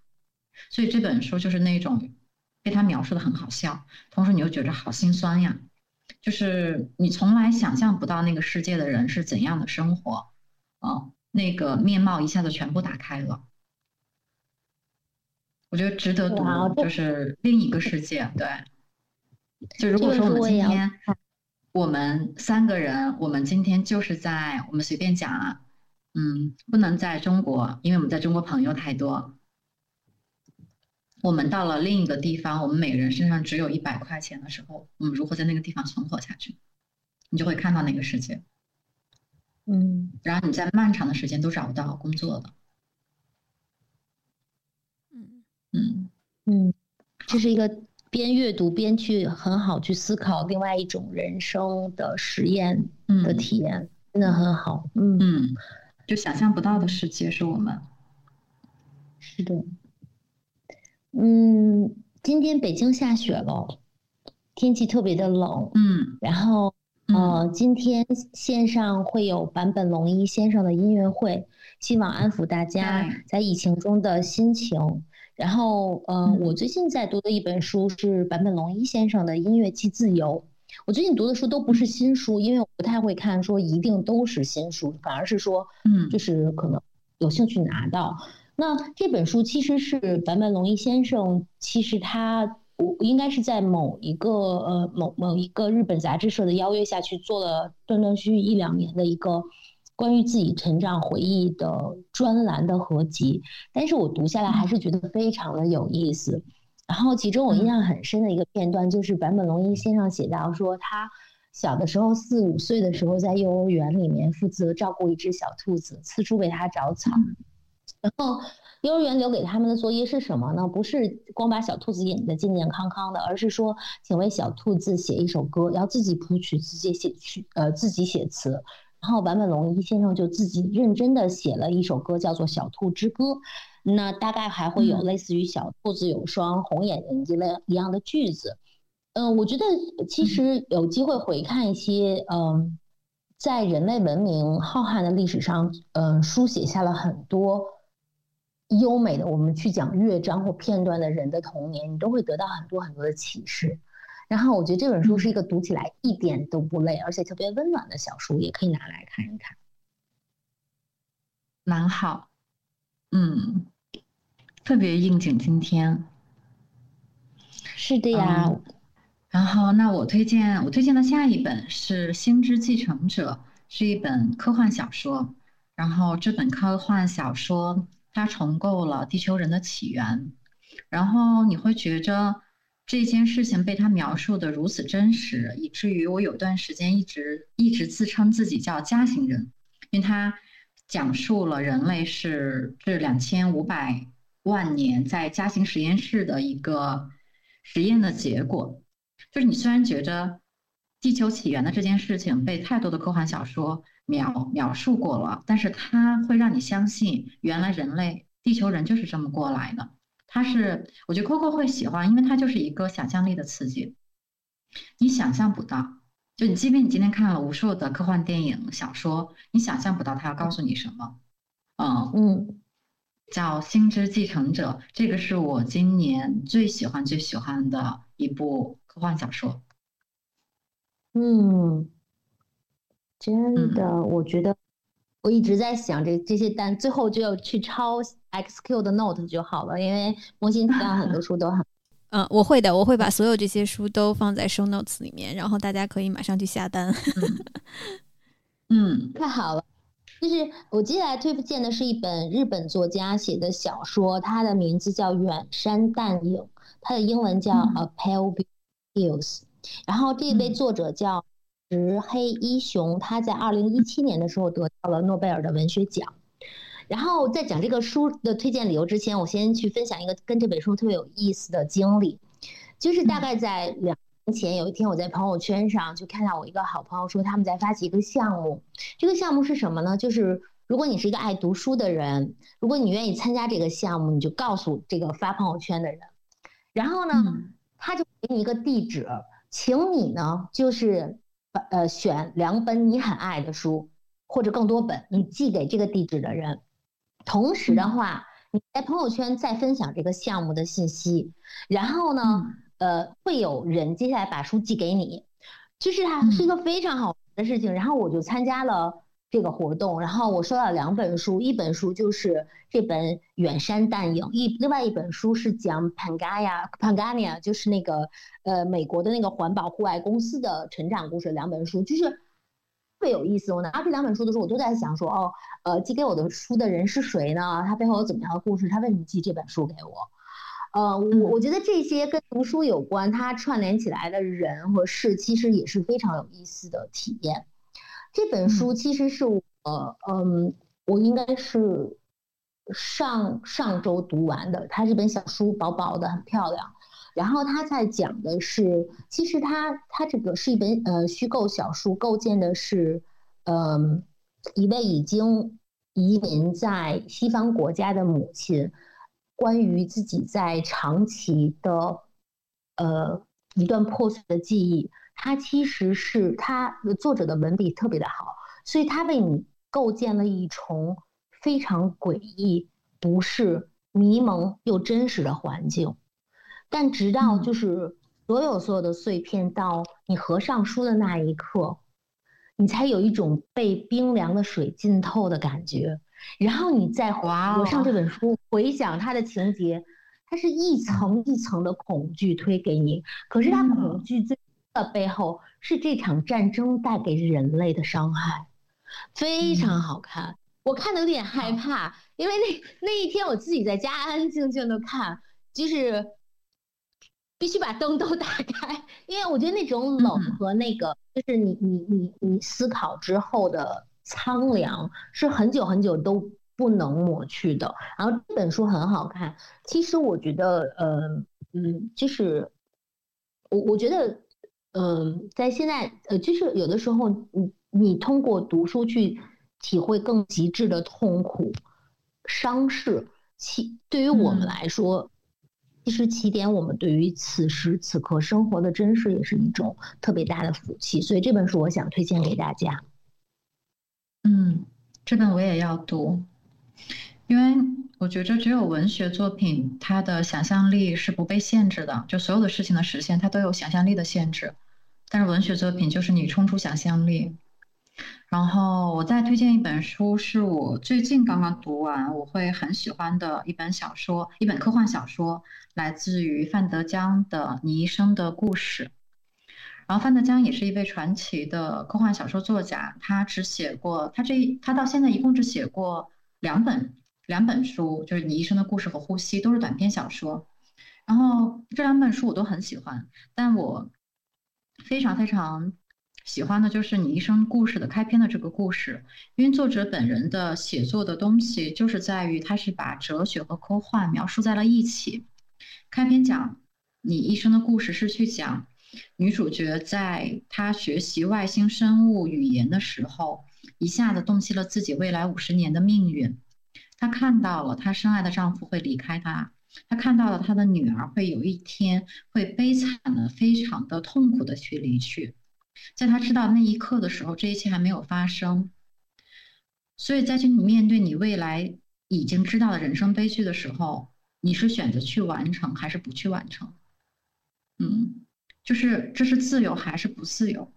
所以这本书就是那种被他描述的很好笑，同时你又觉着好心酸呀。就是你从来想象不到那个世界的人是怎样的生活，啊，那个面貌一下子全部打开了。我觉得值得读，就是另一个世界。对，就如果说我们今天，我们三个人，我们今天就是在我们随便讲啊，嗯，不能在中国，因为我们在中国朋友太多。我们到了另一个地方，我们每个人身上只有一百块钱的时候，我们如何在那个地方存活下去？你就会看到那个世界。嗯，然后你在漫长的时间都找不到工作的。嗯，这是一个边阅读边去很好去思考另外一种人生的实验的体验，真的很好。嗯嗯，就想象不到的世界是我们。是的。嗯，今天北京下雪了，天气特别的冷。嗯，然后呃，今天线上会有坂本龙一先生的音乐会，希望安抚大家在疫情中的心情。然后，呃，我最近在读的一本书是坂本龙一先生的《音乐即自由》。我最近读的书都不是新书，因为我不太会看说一定都是新书，反而是说，嗯，就是可能有兴趣拿到。那这本书其实是坂本龙一先生，其实他我应该是在某一个呃某某一个日本杂志社的邀约下去做了断断续续一两年的一个。关于自己成长回忆的专栏的合集，但是我读下来还是觉得非常的有意思。然后其中我印象很深的一个片段，就是坂本龙一先生写到说，他小的时候四五岁的时候，在幼儿园里面负责照顾一只小兔子，四处为它找草。然后幼儿园留给他们的作业是什么呢？不是光把小兔子演的健健康康的，而是说，请为小兔子写一首歌，要自己谱曲，自己写曲，呃，自己写词。然后坂本龙一先生就自己认真的写了一首歌，叫做《小兔之歌》。那大概还会有类似于“小兔子有双红眼睛”一类一样的句子。嗯，我觉得其实有机会回看一些，嗯，在人类文明浩瀚的历史上，嗯，书写下了很多优美的，我们去讲乐章或片段的人的童年，你都会得到很多很多的启示。然后我觉得这本书是一个读起来一点都不累，而且特别温暖的小书，也可以拿来看一看，蛮好。嗯，特别应景今天。是的呀。然后，那我推荐我推荐的下一本是《星之继承者》，是一本科幻小说。然后这本科幻小说它重构了地球人的起源，然后你会觉着。这件事情被他描述的如此真实，以至于我有段时间一直一直自称自己叫嘉兴人，因为他讲述了人类是这两千五百万年在嘉兴实验室的一个实验的结果。就是你虽然觉着地球起源的这件事情被太多的科幻小说描描述过了，但是它会让你相信，原来人类地球人就是这么过来的。它是，我觉得 Coco 会喜欢，因为它就是一个想象力的刺激，你想象不到，就你即便你今天看了无数的科幻电影、小说，你想象不到它要告诉你什么。嗯嗯，叫《星之继承者》，这个是我今年最喜欢、最喜欢的一部科幻小说。嗯，真的，我觉得。我一直在想这这些单，最后就要去抄 XQ 的 Note 就好了，因为模型提到很多 书都很，嗯，我会的，我会把所有这些书都放在 Show Notes 里面，然后大家可以马上去下单。嗯，太好了。就是我接下来推荐的是一本日本作家写的小说，它的名字叫《远山淡影》，它的英文叫 A Pale Hills，然后这位作者叫。石黑一雄，他在二零一七年的时候得到了诺贝尔的文学奖。然后在讲这个书的推荐理由之前，我先去分享一个跟这本书特别有意思的经历，就是大概在两年前，有一天我在朋友圈上就看到我一个好朋友说他们在发起一个项目。这个项目是什么呢？就是如果你是一个爱读书的人，如果你愿意参加这个项目，你就告诉这个发朋友圈的人，然后呢，他就给你一个地址，请你呢就是。呃，选两本你很爱的书，或者更多本，你寄给这个地址的人。同时的话，你在朋友圈再分享这个项目的信息，然后呢，呃，会有人接下来把书寄给你，就是它是一个非常好的事情。然后我就参加了。这个活动，然后我收到两本书，一本书就是这本《远山淡影》，一另外一本书是讲 Pangaya Pangania，就是那个呃美国的那个环保户外公司的成长故事。两本书就是特别有意思。我拿到这两本书的时候，我都在想说，哦，呃，寄给我的书的人是谁呢？他背后有怎么样的故事？他为什么寄这本书给我？呃，我我觉得这些跟读书有关，它串联起来的人和事，其实也是非常有意思的体验。这本书其实是我，嗯，我应该是上上周读完的，它是本小书，薄薄的，很漂亮。然后他在讲的是，其实他他这个是一本呃虚构小书，构建的是，嗯，一位已经移民在西方国家的母亲，关于自己在长期的，呃一段破碎的记忆。他其实是他作者的文笔特别的好，所以他为你构建了一重非常诡异、不是迷蒙又真实的环境。但直到就是所有所有的碎片到你合上书的那一刻，你才有一种被冰凉的水浸透的感觉。然后你再合上这本书，回想它的情节，它是一层一层的恐惧推给你。可是它恐惧最的背后是这场战争带给人类的伤害，非常好看。我看的有点害怕，因为那那一天我自己在家安安静静的看，就是。必须把灯都打开，因为我觉得那种冷和那个，就是你你你你思考之后的苍凉，是很久很久都不能抹去的。然后这本书很好看，其实我觉得，呃嗯，就是我我觉得，嗯，在现在，呃，就是有的时候，你你通过读书去体会更极致的痛苦、伤势，其对于我们来说。其实起点，我们对于此时此刻生活的真实，也是一种特别大的福气。所以这本书，我想推荐给大家。嗯，这本我也要读，因为我觉着只有文学作品，它的想象力是不被限制的，就所有的事情的实现，它都有想象力的限制。但是文学作品就是你冲出想象力。然后我再推荐一本书，是我最近刚刚读完，我会很喜欢的一本小说，一本科幻小说，来自于范德江的《你一生的故事》。然后范德江也是一位传奇的科幻小说作家，他只写过他这他到现在一共只写过两本两本书，就是《你一生的故事》和《呼吸》，都是短篇小说。然后这两本书我都很喜欢，但我非常非常。喜欢的就是你一生故事的开篇的这个故事，因为作者本人的写作的东西就是在于他是把哲学和科幻描述在了一起。开篇讲你一生的故事是去讲女主角在她学习外星生物语言的时候，一下子洞悉了自己未来五十年的命运。她看到了她深爱的丈夫会离开她，他看到了他的女儿会有一天会悲惨的、非常的痛苦的去离去。在他知道那一刻的时候，这一切还没有发生。所以，在去你面对你未来已经知道的人生悲剧的时候，你是选择去完成还是不去完成？嗯，就是这是自由还是不自由？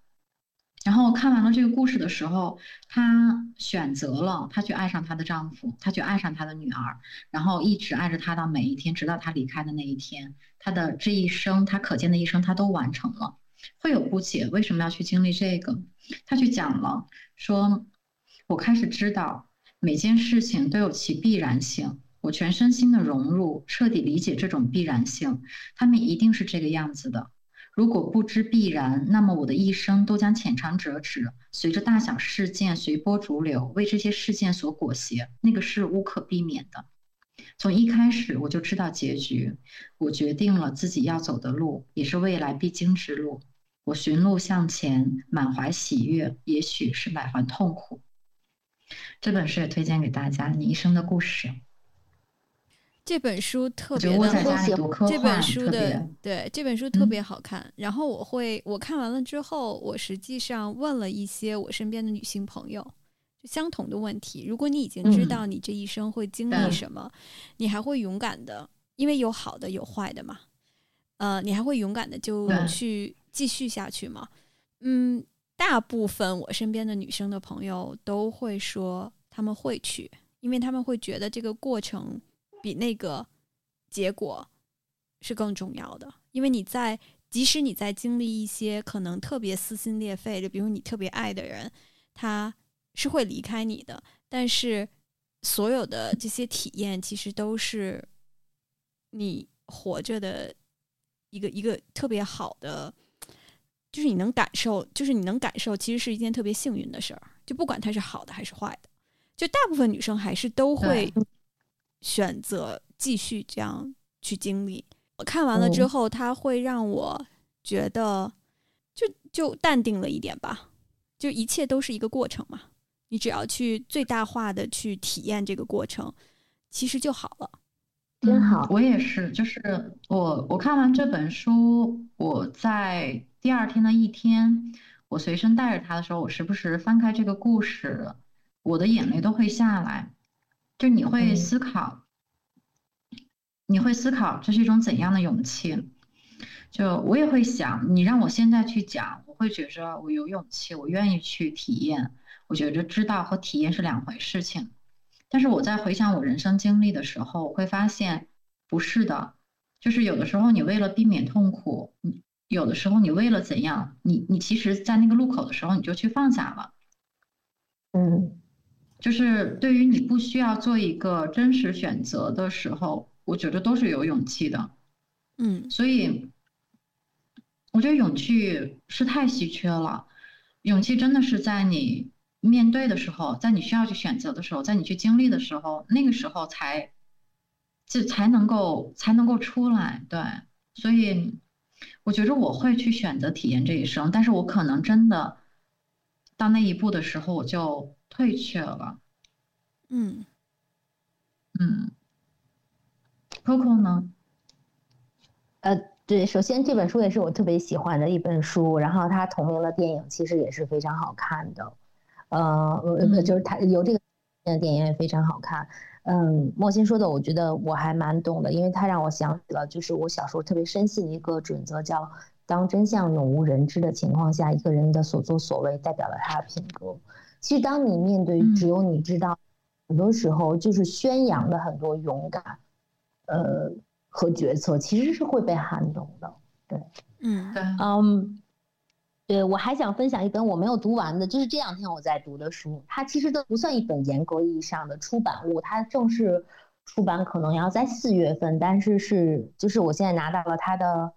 然后看完了这个故事的时候，她选择了，她去爱上她的丈夫，她去爱上她的女儿，然后一直爱着她到每一天，直到她离开的那一天。她的这一生，她可见的一生，她都完成了。会有不解，为什么要去经历这个？她去讲了，说，我开始知道每件事情都有其必然性，我全身心的融入，彻底理解这种必然性，他们一定是这个样子的。如果不知必然，那么我的一生都将浅尝辄止，随着大小事件随波逐流，为这些事件所裹挟，那个是无可避免的。从一开始我就知道结局，我决定了自己要走的路，也是未来必经之路。我寻路向前，满怀喜悦，也许是满怀痛苦。这本书也推荐给大家，《你一生的故事》。这本书特别的，这本书的对这本书特别好看。然后我会，我看完了之后，我实际上问了一些我身边的女性朋友，就相同的问题。如果你已经知道你这一生会经历什么，你还会勇敢的，因为有好的有坏的嘛。呃，你还会勇敢的就去。继续下去吗？嗯，大部分我身边的女生的朋友都会说他们会去，因为他们会觉得这个过程比那个结果是更重要的。因为你在，即使你在经历一些可能特别撕心裂肺的，比如你特别爱的人，他是会离开你的，但是所有的这些体验其实都是你活着的一个一个特别好的。就是你能感受，就是你能感受，其实是一件特别幸运的事儿。就不管它是好的还是坏的，就大部分女生还是都会选择继续这样去经历。我看完了之后，它会让我觉得就就淡定了一点吧，就一切都是一个过程嘛，你只要去最大化的去体验这个过程，其实就好了。真好，我也是，就是我我看完这本书，我在第二天的一天，我随身带着它的时候，我时不时翻开这个故事，我的眼泪都会下来。就你会思考，你会思考这是一种怎样的勇气？就我也会想，你让我现在去讲，我会觉着我有勇气，我愿意去体验。我觉着知道和体验是两回事情。但是我在回想我人生经历的时候，我会发现不是的，就是有的时候你为了避免痛苦，你有的时候你为了怎样，你你其实，在那个路口的时候你就去放下了，嗯，就是对于你不需要做一个真实选择的时候，我觉得都是有勇气的，嗯，所以我觉得勇气是太稀缺了，勇气真的是在你。面对的时候，在你需要去选择的时候，在你去经历的时候，那个时候才就才能够才能够出来。对，所以我觉着我会去选择体验这一生，但是我可能真的到那一步的时候，我就退却了。嗯嗯，Coco 呢？呃，对，首先这本书也是我特别喜欢的一本书，然后它同名的电影其实也是非常好看的。呃，就是它有这个电影也非常好看。嗯，莫欣说的，我觉得我还蛮懂的，因为他让我想起了，就是我小时候特别深信的一个准则，叫当真相永无人知的情况下，一个人的所作所为代表了他的品格。其实，当你面对只有你知道，很多时候就是宣扬的很多勇敢，呃，和决策其实是会被撼动的。对，嗯，对，嗯。对，我还想分享一本我没有读完的，就是这两天我在读的书。它其实都不算一本严格意义上的出版物，它正式出版可能要在四月份，但是是就是我现在拿到了它的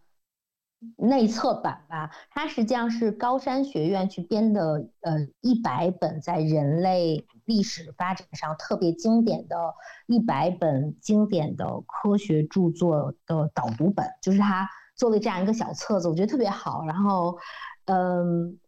内测版吧。它实际上是高山学院去编的，呃，一百本在人类历史发展上特别经典的一百本经典的科学著作的导读本，就是他做了这样一个小册子，我觉得特别好。然后。嗯，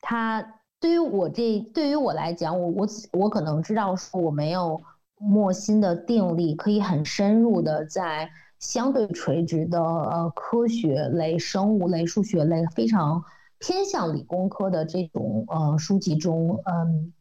他对于我这对于我来讲，我我我可能知道说我没有莫心的定力，可以很深入的在相对垂直的呃科学类、生物类、数学类非常偏向理工科的这种呃书籍中，嗯，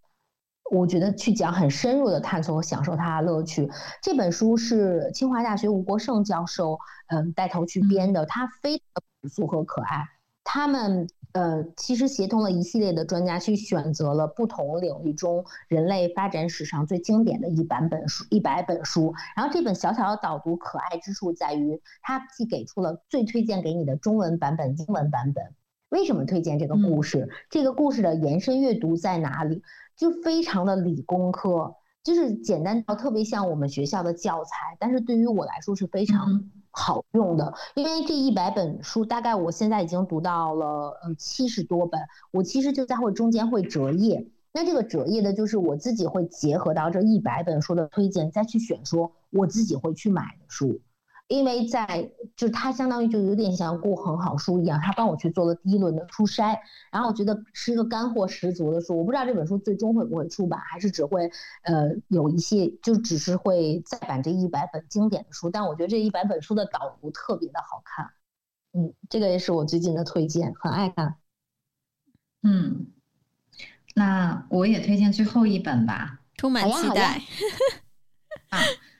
我觉得去讲很深入的探索和享受它的乐趣。这本书是清华大学吴国胜教授嗯带头去编的，它非常朴素和可爱。他们呃，其实协同了一系列的专家去选择了不同领域中人类发展史上最经典的一版本书一百本书。然后这本小小的导读可爱之处在于，它既给出了最推荐给你的中文版本、英文版本。为什么推荐这个故事？这个故事的延伸阅读在哪里？就非常的理工科，就是简单到特别像我们学校的教材，但是对于我来说是非常。好用的，因为这一百本书大概我现在已经读到了呃七十多本，我其实就在会中间会折页，那这个折页的就是我自己会结合到这一百本书的推荐，再去选说我自己会去买的书。因为在就是它相当于就有点像顾很好书一样，他帮我去做了第一轮的初筛，然后我觉得是一个干货十足的书。我不知道这本书最终会不会出版，还是只会呃有一些就只是会再版这一百本经典的书。但我觉得这一百本书的导读特别的好看，嗯，这个也是我最近的推荐，很爱看。嗯，那我也推荐最后一本吧，充满期待。啊，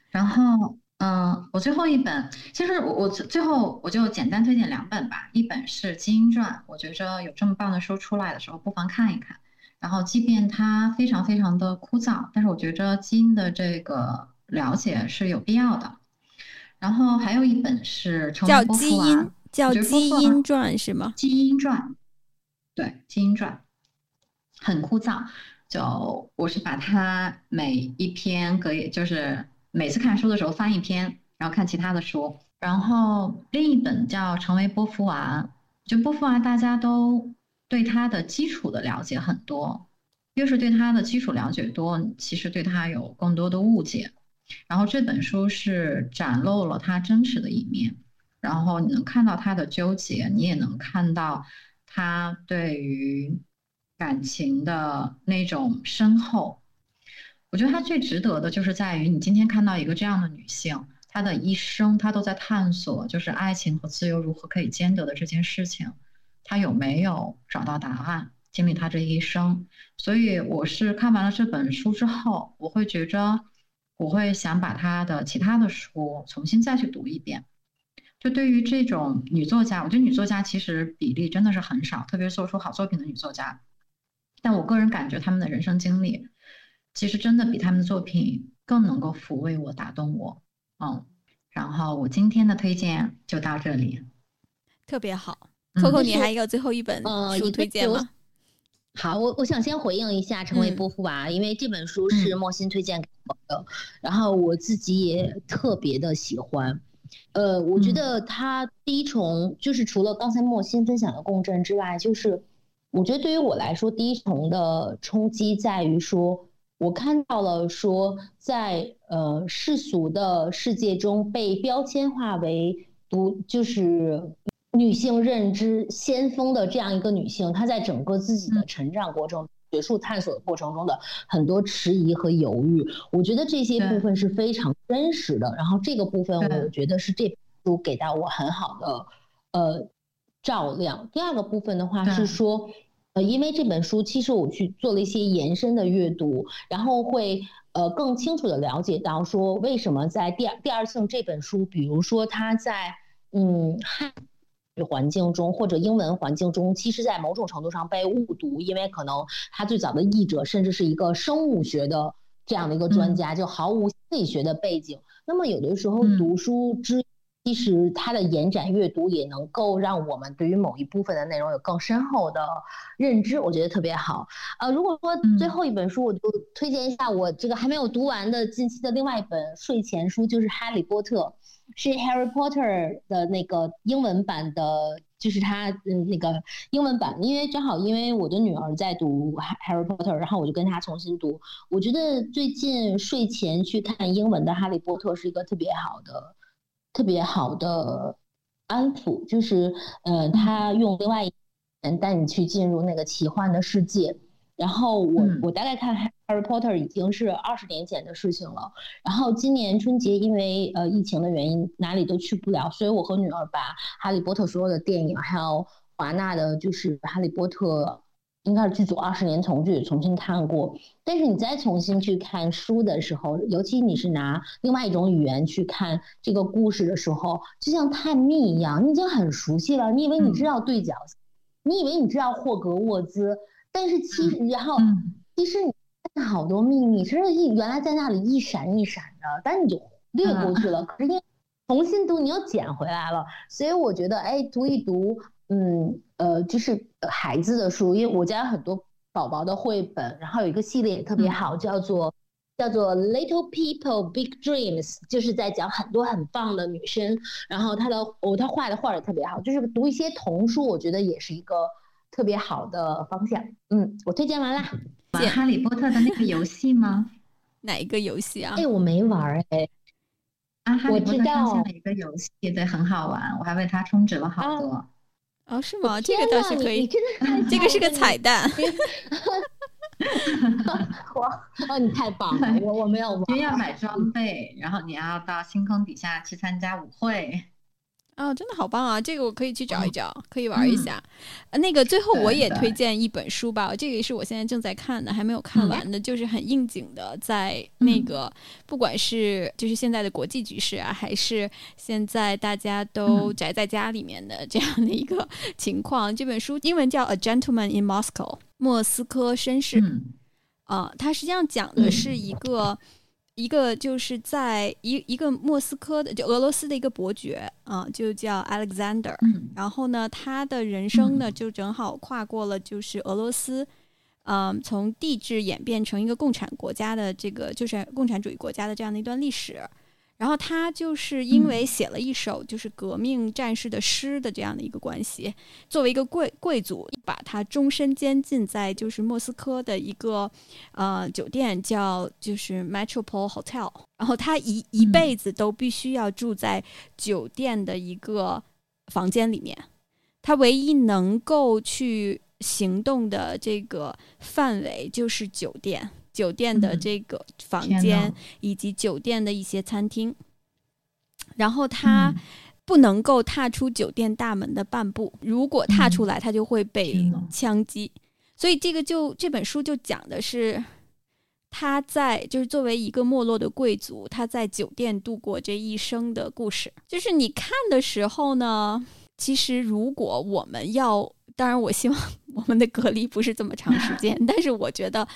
然后。嗯，我最后一本，其实我我最后我就简单推荐两本吧。一本是《基因传》，我觉着有这么棒的书出来的时候，不妨看一看。然后，即便它非常非常的枯燥，但是我觉着基因的这个了解是有必要的。然后还有一本是叫《基因》，叫《基因传》是吗？《基因传》对，《基因传》很枯燥，就我是把它每一篇可以就是。每次看书的时候翻一篇，然后看其他的书。然后另一本叫《成为波伏娃》，就波伏娃大家都对他的基础的了解很多，越是对他的基础了解多，其实对他有更多的误解。然后这本书是展露了他真实的一面，然后你能看到他的纠结，你也能看到他对于感情的那种深厚。我觉得他最值得的就是在于你今天看到一个这样的女性，她的一生她都在探索，就是爱情和自由如何可以兼得的这件事情，她有没有找到答案？经历她这一生，所以我是看完了这本书之后，我会觉着。我会想把她的其他的书重新再去读一遍。就对于这种女作家，我觉得女作家其实比例真的是很少，特别是做出好作品的女作家。但我个人感觉他们的人生经历，其实真的比他们的作品更能够抚慰我、打动我。嗯，然后我今天的推荐就到这里，特别好。Coco，你还有最后一本书推荐吗？好，我我想先回应一下《成为波伏娃》，因为这本书是莫欣推荐给我的，然后我自己也特别的喜欢。呃，我觉得他第一重就是除了刚才莫欣分享的共振之外，就是我觉得对于我来说，第一重的冲击在于说，我看到了说，在呃世俗的世界中被标签化为独就是。女性认知先锋的这样一个女性，她在整个自己的成长过程、学术探索的过程中的很多迟疑和犹豫，我觉得这些部分是非常真实的。然后这个部分，我觉得是这本书给到我很好的呃照亮。第二个部分的话是说，呃，因为这本书其实我去做了一些延伸的阅读，然后会呃更清楚的了解到说，为什么在第二第二性这本书，比如说它在嗯汉语。环境中或者英文环境中，其实在某种程度上被误读，因为可能他最早的译者甚至是一个生物学的这样的一个专家，就毫无心理学的背景。那么有的时候读书之，其实它的延展阅读也能够让我们对于某一部分的内容有更深厚的认知，我觉得特别好。呃，如果说最后一本书，我就推荐一下我这个还没有读完的近期的另外一本睡前书，就是《哈利波特》。是 Harry Potter 的那个英文版的，就是他嗯那个英文版，因为正好因为我的女儿在读 Harry Potter，然后我就跟她重新读。我觉得最近睡前去看英文的哈利波特是一个特别好的、特别好的安抚，就是呃，他用另外一人带你去进入那个奇幻的世界。然后我我大概看《Harry Potter》已经是二十年前的事情了。然后今年春节因为呃疫情的原因哪里都去不了，所以我和女儿把《哈利波特》所有的电影，还有华纳的就是《哈利波特》，应该是剧组二十年重聚重新看过。但是你再重新去看书的时候，尤其你是拿另外一种语言去看这个故事的时候，就像探秘一样，你已经很熟悉了。你以为你知道对角，你以为你知道霍格沃兹。但是其实，然后其实你好多秘密，其实一原来在那里一闪一闪的，但是你就略过去了。可是你重新读，你又捡回来了。所以我觉得，哎，读一读，嗯，呃，就是孩子的书，因为我家很多宝宝的绘本，然后有一个系列也特别好，叫做叫做 Little People Big Dreams，就是在讲很多很棒的女生。然后她的哦，她画的画也特别好，就是读一些童书，我觉得也是一个。特别好的方向，嗯，我推荐完了。玩哈利波特的那个游戏吗？哪一个游戏啊？哎，我没玩哎。啊，哈利波特上线了一个游戏，对，很好玩，我还为它充值了好多。哦，是吗？这个倒是可以，这个是个彩蛋。哇，哦，你太棒了！我我没有玩。因为要买装备，然后你要到星空底下去参加舞会。哦，真的好棒啊！这个我可以去找一找，可以玩一下。那个最后我也推荐一本书吧，这个也是我现在正在看的，还没有看完的，就是很应景的，在那个不管是就是现在的国际局势啊，还是现在大家都宅在家里面的这样的一个 情况。这本书英文叫《A Gentleman in Moscow》，莫斯科绅士。啊，它实际上讲的是一个。一个就是在一一个莫斯科的，就俄罗斯的一个伯爵啊，就叫 Alexander。然后呢，他的人生呢，就正好跨过了就是俄罗斯，嗯，从帝制演变成一个共产国家的这个，就是共产主义国家的这样的一段历史。然后他就是因为写了一首就是革命战士的诗的这样的一个关系，作为一个贵贵族，把他终身监禁在就是莫斯科的一个呃酒店叫就是 Metropole Hotel，然后他一一辈子都必须要住在酒店的一个房间里面，他唯一能够去行动的这个范围就是酒店。酒店的这个房间以及酒店的一些餐厅，然后他不能够踏出酒店大门的半步，如果踏出来，他就会被枪击。所以这个就这本书就讲的是他在就是作为一个没落的贵族，他在酒店度过这一生的故事。就是你看的时候呢，其实如果我们要，当然我希望 我们的隔离不是这么长时间，但是我觉得。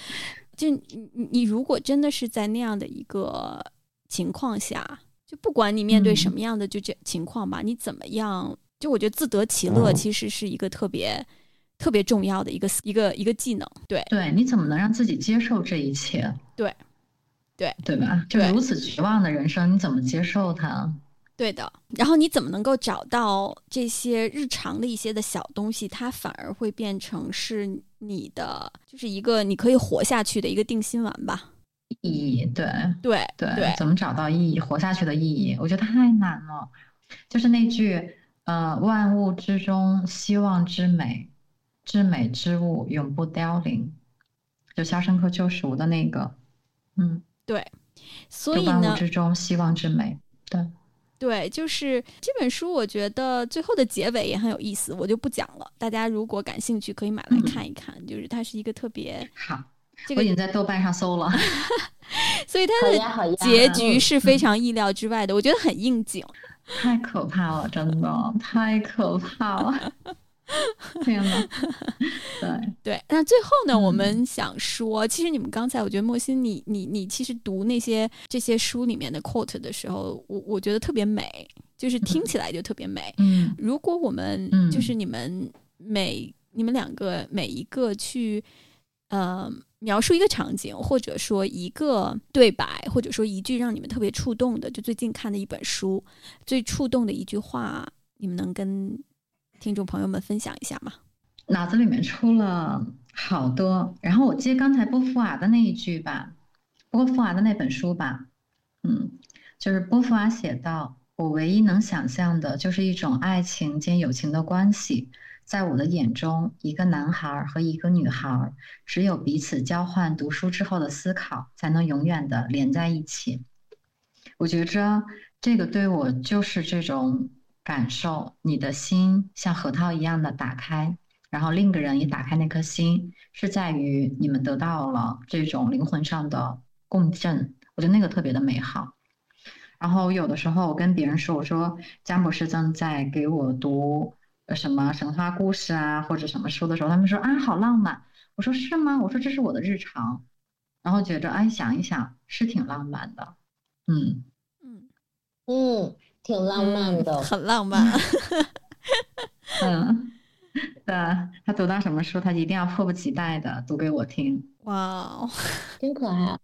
就你你你如果真的是在那样的一个情况下，就不管你面对什么样的就这情况吧，你怎么样？就我觉得自得其乐其实是一个特别特别重要的一个一个一个技能。对对，你怎么能让自己接受这一切？对对对吧？就如此绝望的人生，你怎么接受它？对的。然后你怎么能够找到这些日常的一些的小东西，它反而会变成是？你的就是一个你可以活下去的一个定心丸吧？意义，对对对，怎么找到意义，活下去的意义？我觉得太难了。就是那句，呃，万物之中，希望之美，至美之物永不凋零，就《肖申克救赎》的那个，嗯，对。所以呢，万物之中，希望之美，对。对，就是这本书，我觉得最后的结尾也很有意思，我就不讲了。大家如果感兴趣，可以买来看一看。就是它是一个特别好，我已经在豆瓣上搜了，所以它的结局是非常意料之外的，我觉得很应景。太可怕了，真的太可怕了。天呐，对对，那最后呢，我们想说，其实你们刚才，我觉得莫欣，你你你其实读那些这些书里面的 quote 的时候，我我觉得特别美，就是听起来就特别美。嗯，如果我们就是你们每你们两个每一个去呃描述一个场景，或者说一个对白，或者说一句让你们特别触动的，就最近看的一本书最触动的一句话，你们能跟。听众朋友们，分享一下嘛？脑子里面出了好多，然后我接刚才波伏娃的那一句吧，波伏娃的那本书吧，嗯，就是波伏娃写道：“我唯一能想象的就是一种爱情兼友情的关系，在我的眼中，一个男孩和一个女孩，只有彼此交换读书之后的思考，才能永远的连在一起。”我觉着这个对我就是这种。感受你的心像核桃一样的打开，然后另一个人也打开那颗心，是在于你们得到了这种灵魂上的共振。我觉得那个特别的美好。然后有的时候我跟别人说，我说詹姆斯正在给我读什么神话故事啊，或者什么书的时候，他们说啊好浪漫。我说是吗？我说这是我的日常。然后觉着哎想一想是挺浪漫的。嗯嗯嗯。挺浪漫的，很浪漫。嗯，对，他读到什么书，他一定要迫不及待的读给我听。哇哦，真可爱！啊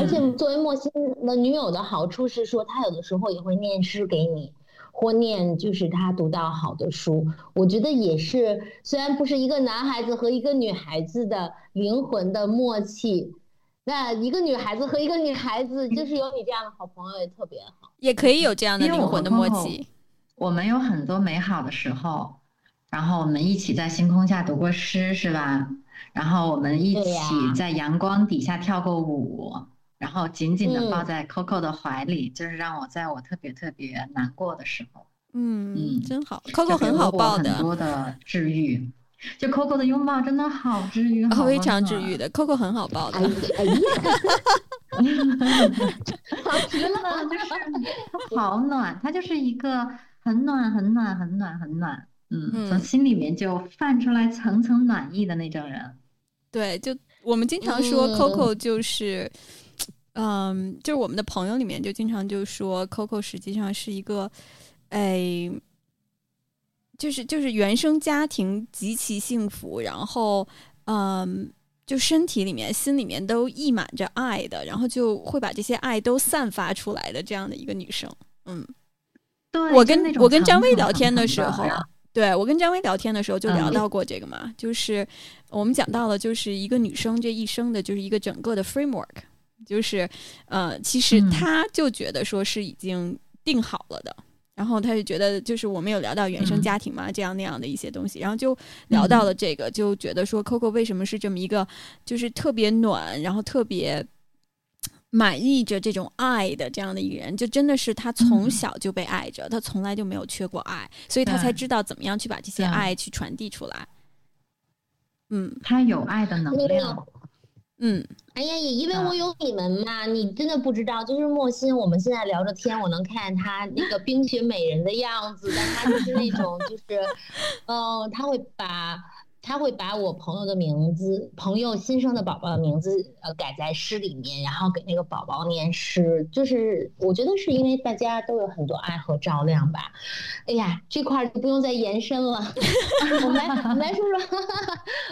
而且作为莫欣的女友的好处是说，他有的时候也会念诗给你，或念就是他读到好的书。我觉得也是，虽然不是一个男孩子和一个女孩子的灵魂的默契。那一个女孩子和一个女孩子，就是有你这样的好朋友也特别好，也可以有这样的灵魂的默契。我们有很多美好的时候，然后我们一起在星空下读过诗，是吧？然后我们一起在阳光底下跳过舞，然后紧紧的抱在 Coco 的怀里，就是让我在我特别特别难过的时候，嗯嗯，真好，Coco 很好抱的，很多的治愈。就 Coco 的拥抱真的好治愈，非常治愈的。Coco 很好抱的，哎呀，好极了，就是好暖，他就是一个很暖、很暖、很暖、很暖，嗯，从心里面就泛出来层层暖意的那种人。对，就我们经常说 Coco 就是，嗯，就是我们的朋友里面就经常就说 Coco 实际上是一个，哎。就是就是原生家庭极其幸福，然后嗯，就身体里面、心里面都溢满着爱的，然后就会把这些爱都散发出来的这样的一个女生。嗯，对，我跟我跟张薇薇聊天的时候，对我跟张薇聊天的时候就聊到过这个嘛，就是我们讲到了，就是一个女生这一生的，就是一个整个的 framework，就是呃，其实她就觉得说是已经定好了的。然后他就觉得，就是我们有聊到原生家庭嘛，这样那样的一些东西，然后就聊到了这个，就觉得说 Coco 为什么是这么一个，就是特别暖，然后特别满意着这种爱的这样的一个人，就真的是他从小就被爱着，他从来就没有缺过爱，所以他才知道怎么样去把这些爱去传递出来。嗯，他有爱的能量。嗯，哎呀，也因为我有你们嘛，你真的不知道，就是莫欣，我们现在聊着天，我能看见她那个冰雪美人的样子，但她就是那种，就是，嗯，她会把。他会把我朋友的名字，朋友新生的宝宝的名字，呃，改在诗里面，然后给那个宝宝念诗。就是我觉得是因为大家都有很多爱和照亮吧。哎呀，这块就不用再延伸了。我们来，我们来说说，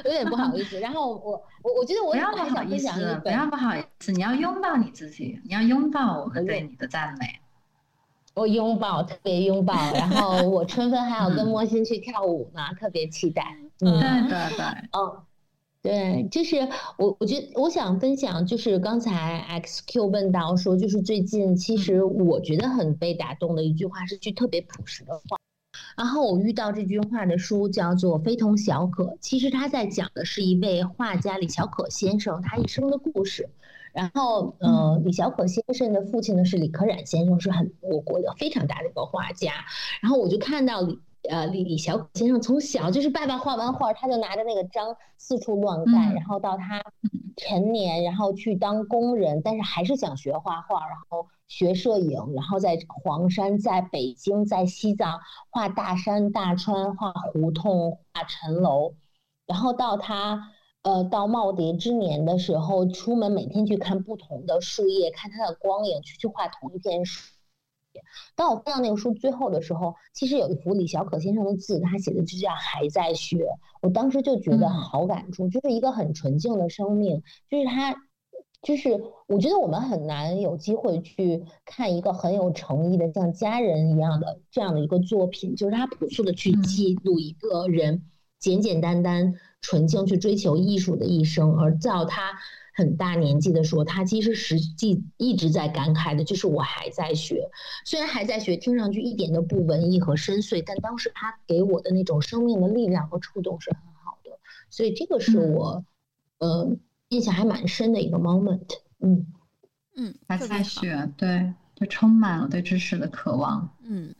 有点不好意思。然后我，我，我觉得我不要不好意思，不要不好意思，你要拥抱你自己，你要拥抱我们对你的赞美。我拥抱，特别拥抱。然后我春分还要跟莫欣去跳舞呢，特别期待。嗯，对对对，嗯，对，就是我，我觉得我想分享，就是刚才 XQ 问到说，就是最近其实我觉得很被打动的一句话，是句特别朴实的话。然后我遇到这句话的书叫做《非同小可》，其实他在讲的是一位画家李小可先生他一生的故事。然后，呃，李小可先生的父亲呢是李可染先生，是很我国的非常大的一个画家。然后我就看到李。呃，李李小可先生从小就是爸爸画完画，他就拿着那个章四处乱盖，然后到他成年，然后去当工人，但是还是想学画画，然后学摄影，然后在黄山、在北京、在西藏画大山大川、画胡同、画城楼，然后到他呃到耄耋之年的时候，出门每天去看不同的树叶，看它的光影，去去画同一片树。当我看到那个书最后的时候，其实有一幅李小可先生的字，他写的就叫“还在学”。我当时就觉得好感触，就是一个很纯净的生命，就是他，就是我觉得我们很难有机会去看一个很有诚意的像家人一样的这样的一个作品，就是他朴素的去记录一个人简简单单、纯净去追求艺术的一生，而到他。很大年纪的时候，他其实实际一直在感慨的，就是我还在学，虽然还在学，听上去一点都不文艺和深邃，但当时他给我的那种生命的力量和触动是很好的，所以这个是我，呃，印象还蛮深的一个 moment。嗯嗯，还在学，对，就充满了对知识的渴望。嗯，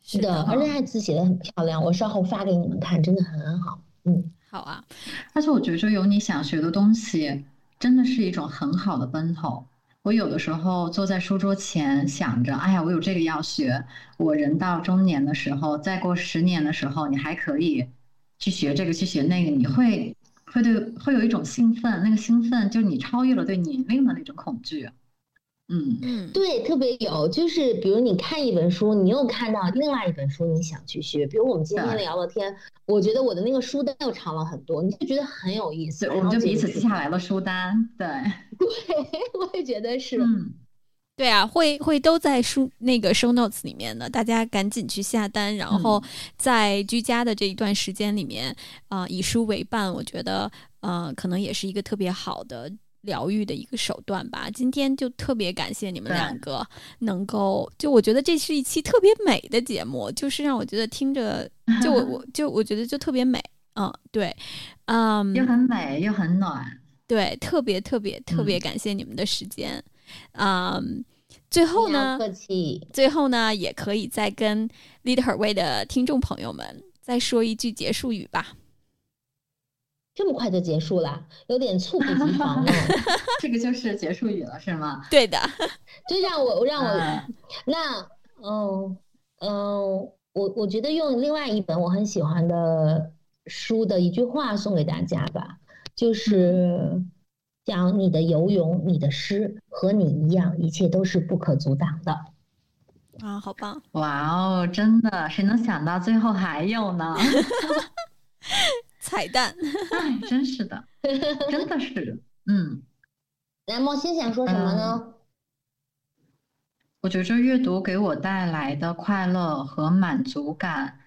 是的，而且他字写的很漂亮，我稍后发给你们看，真的很好。嗯，好啊，而且我觉得有你想学的东西。真的是一种很好的奔头。我有的时候坐在书桌前，想着，哎呀，我有这个要学。我人到中年的时候，再过十年的时候，你还可以去学这个，去学那个，你会会对会有一种兴奋。那个兴奋，就你超越了对年龄的那种恐惧。嗯嗯，对，特别有，就是比如你看一本书，你又看到另外一本书，你想去学。比如我们今天聊了天，我觉得我的那个书单又长了很多，你就觉得很有意思。我们就彼此记下来了书单。对，对，我也觉得是。嗯，对啊，会会都在书那个 show notes 里面的，大家赶紧去下单。然后在居家的这一段时间里面，啊，以书为伴，我觉得，呃，可能也是一个特别好的。疗愈的一个手段吧。今天就特别感谢你们两个，能够就我觉得这是一期特别美的节目，就是让我觉得听着 就我我就我觉得就特别美，嗯，对，嗯，又很美又很暖，对，特别特别特别感谢你们的时间，嗯，最后呢，客气，最后呢，也可以再跟 Lead Her Way 的听众朋友们再说一句结束语吧。这么快就结束了，有点猝不及防了。这个就是结束语了，是吗？对的，就让我让我那嗯嗯，我我觉得用另外一本我很喜欢的书的一句话送给大家吧，就是讲你的游泳，你的诗和你一样，一切都是不可阻挡的。啊，好棒！哇哦，真的，谁能想到最后还有呢？彩蛋，哎，真是的。真的是，嗯。来，莫心想说什么呢？我觉着阅读给我带来的快乐和满足感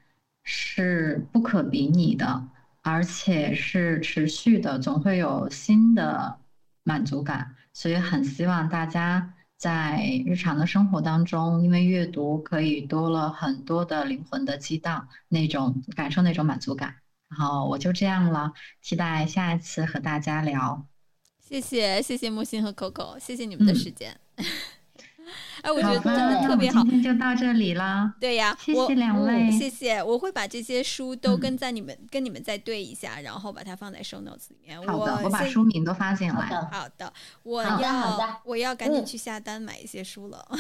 是不可比拟的，而且是持续的，总会有新的满足感。所以很希望大家在日常的生活当中，因为阅读可以多了很多的灵魂的激荡，那种感受那种满足感。然后我就这样了，期待下一次和大家聊。谢谢谢谢木心和 Coco，谢谢你们的时间。哎，我觉得真的特别好。今天就到这里了。对呀，谢谢两位，谢谢。我会把这些书都跟在你们跟你们再对一下，然后把它放在 show notes 里面。好的，我把书名都发进来。好的，我要我要赶紧去下单买一些书了。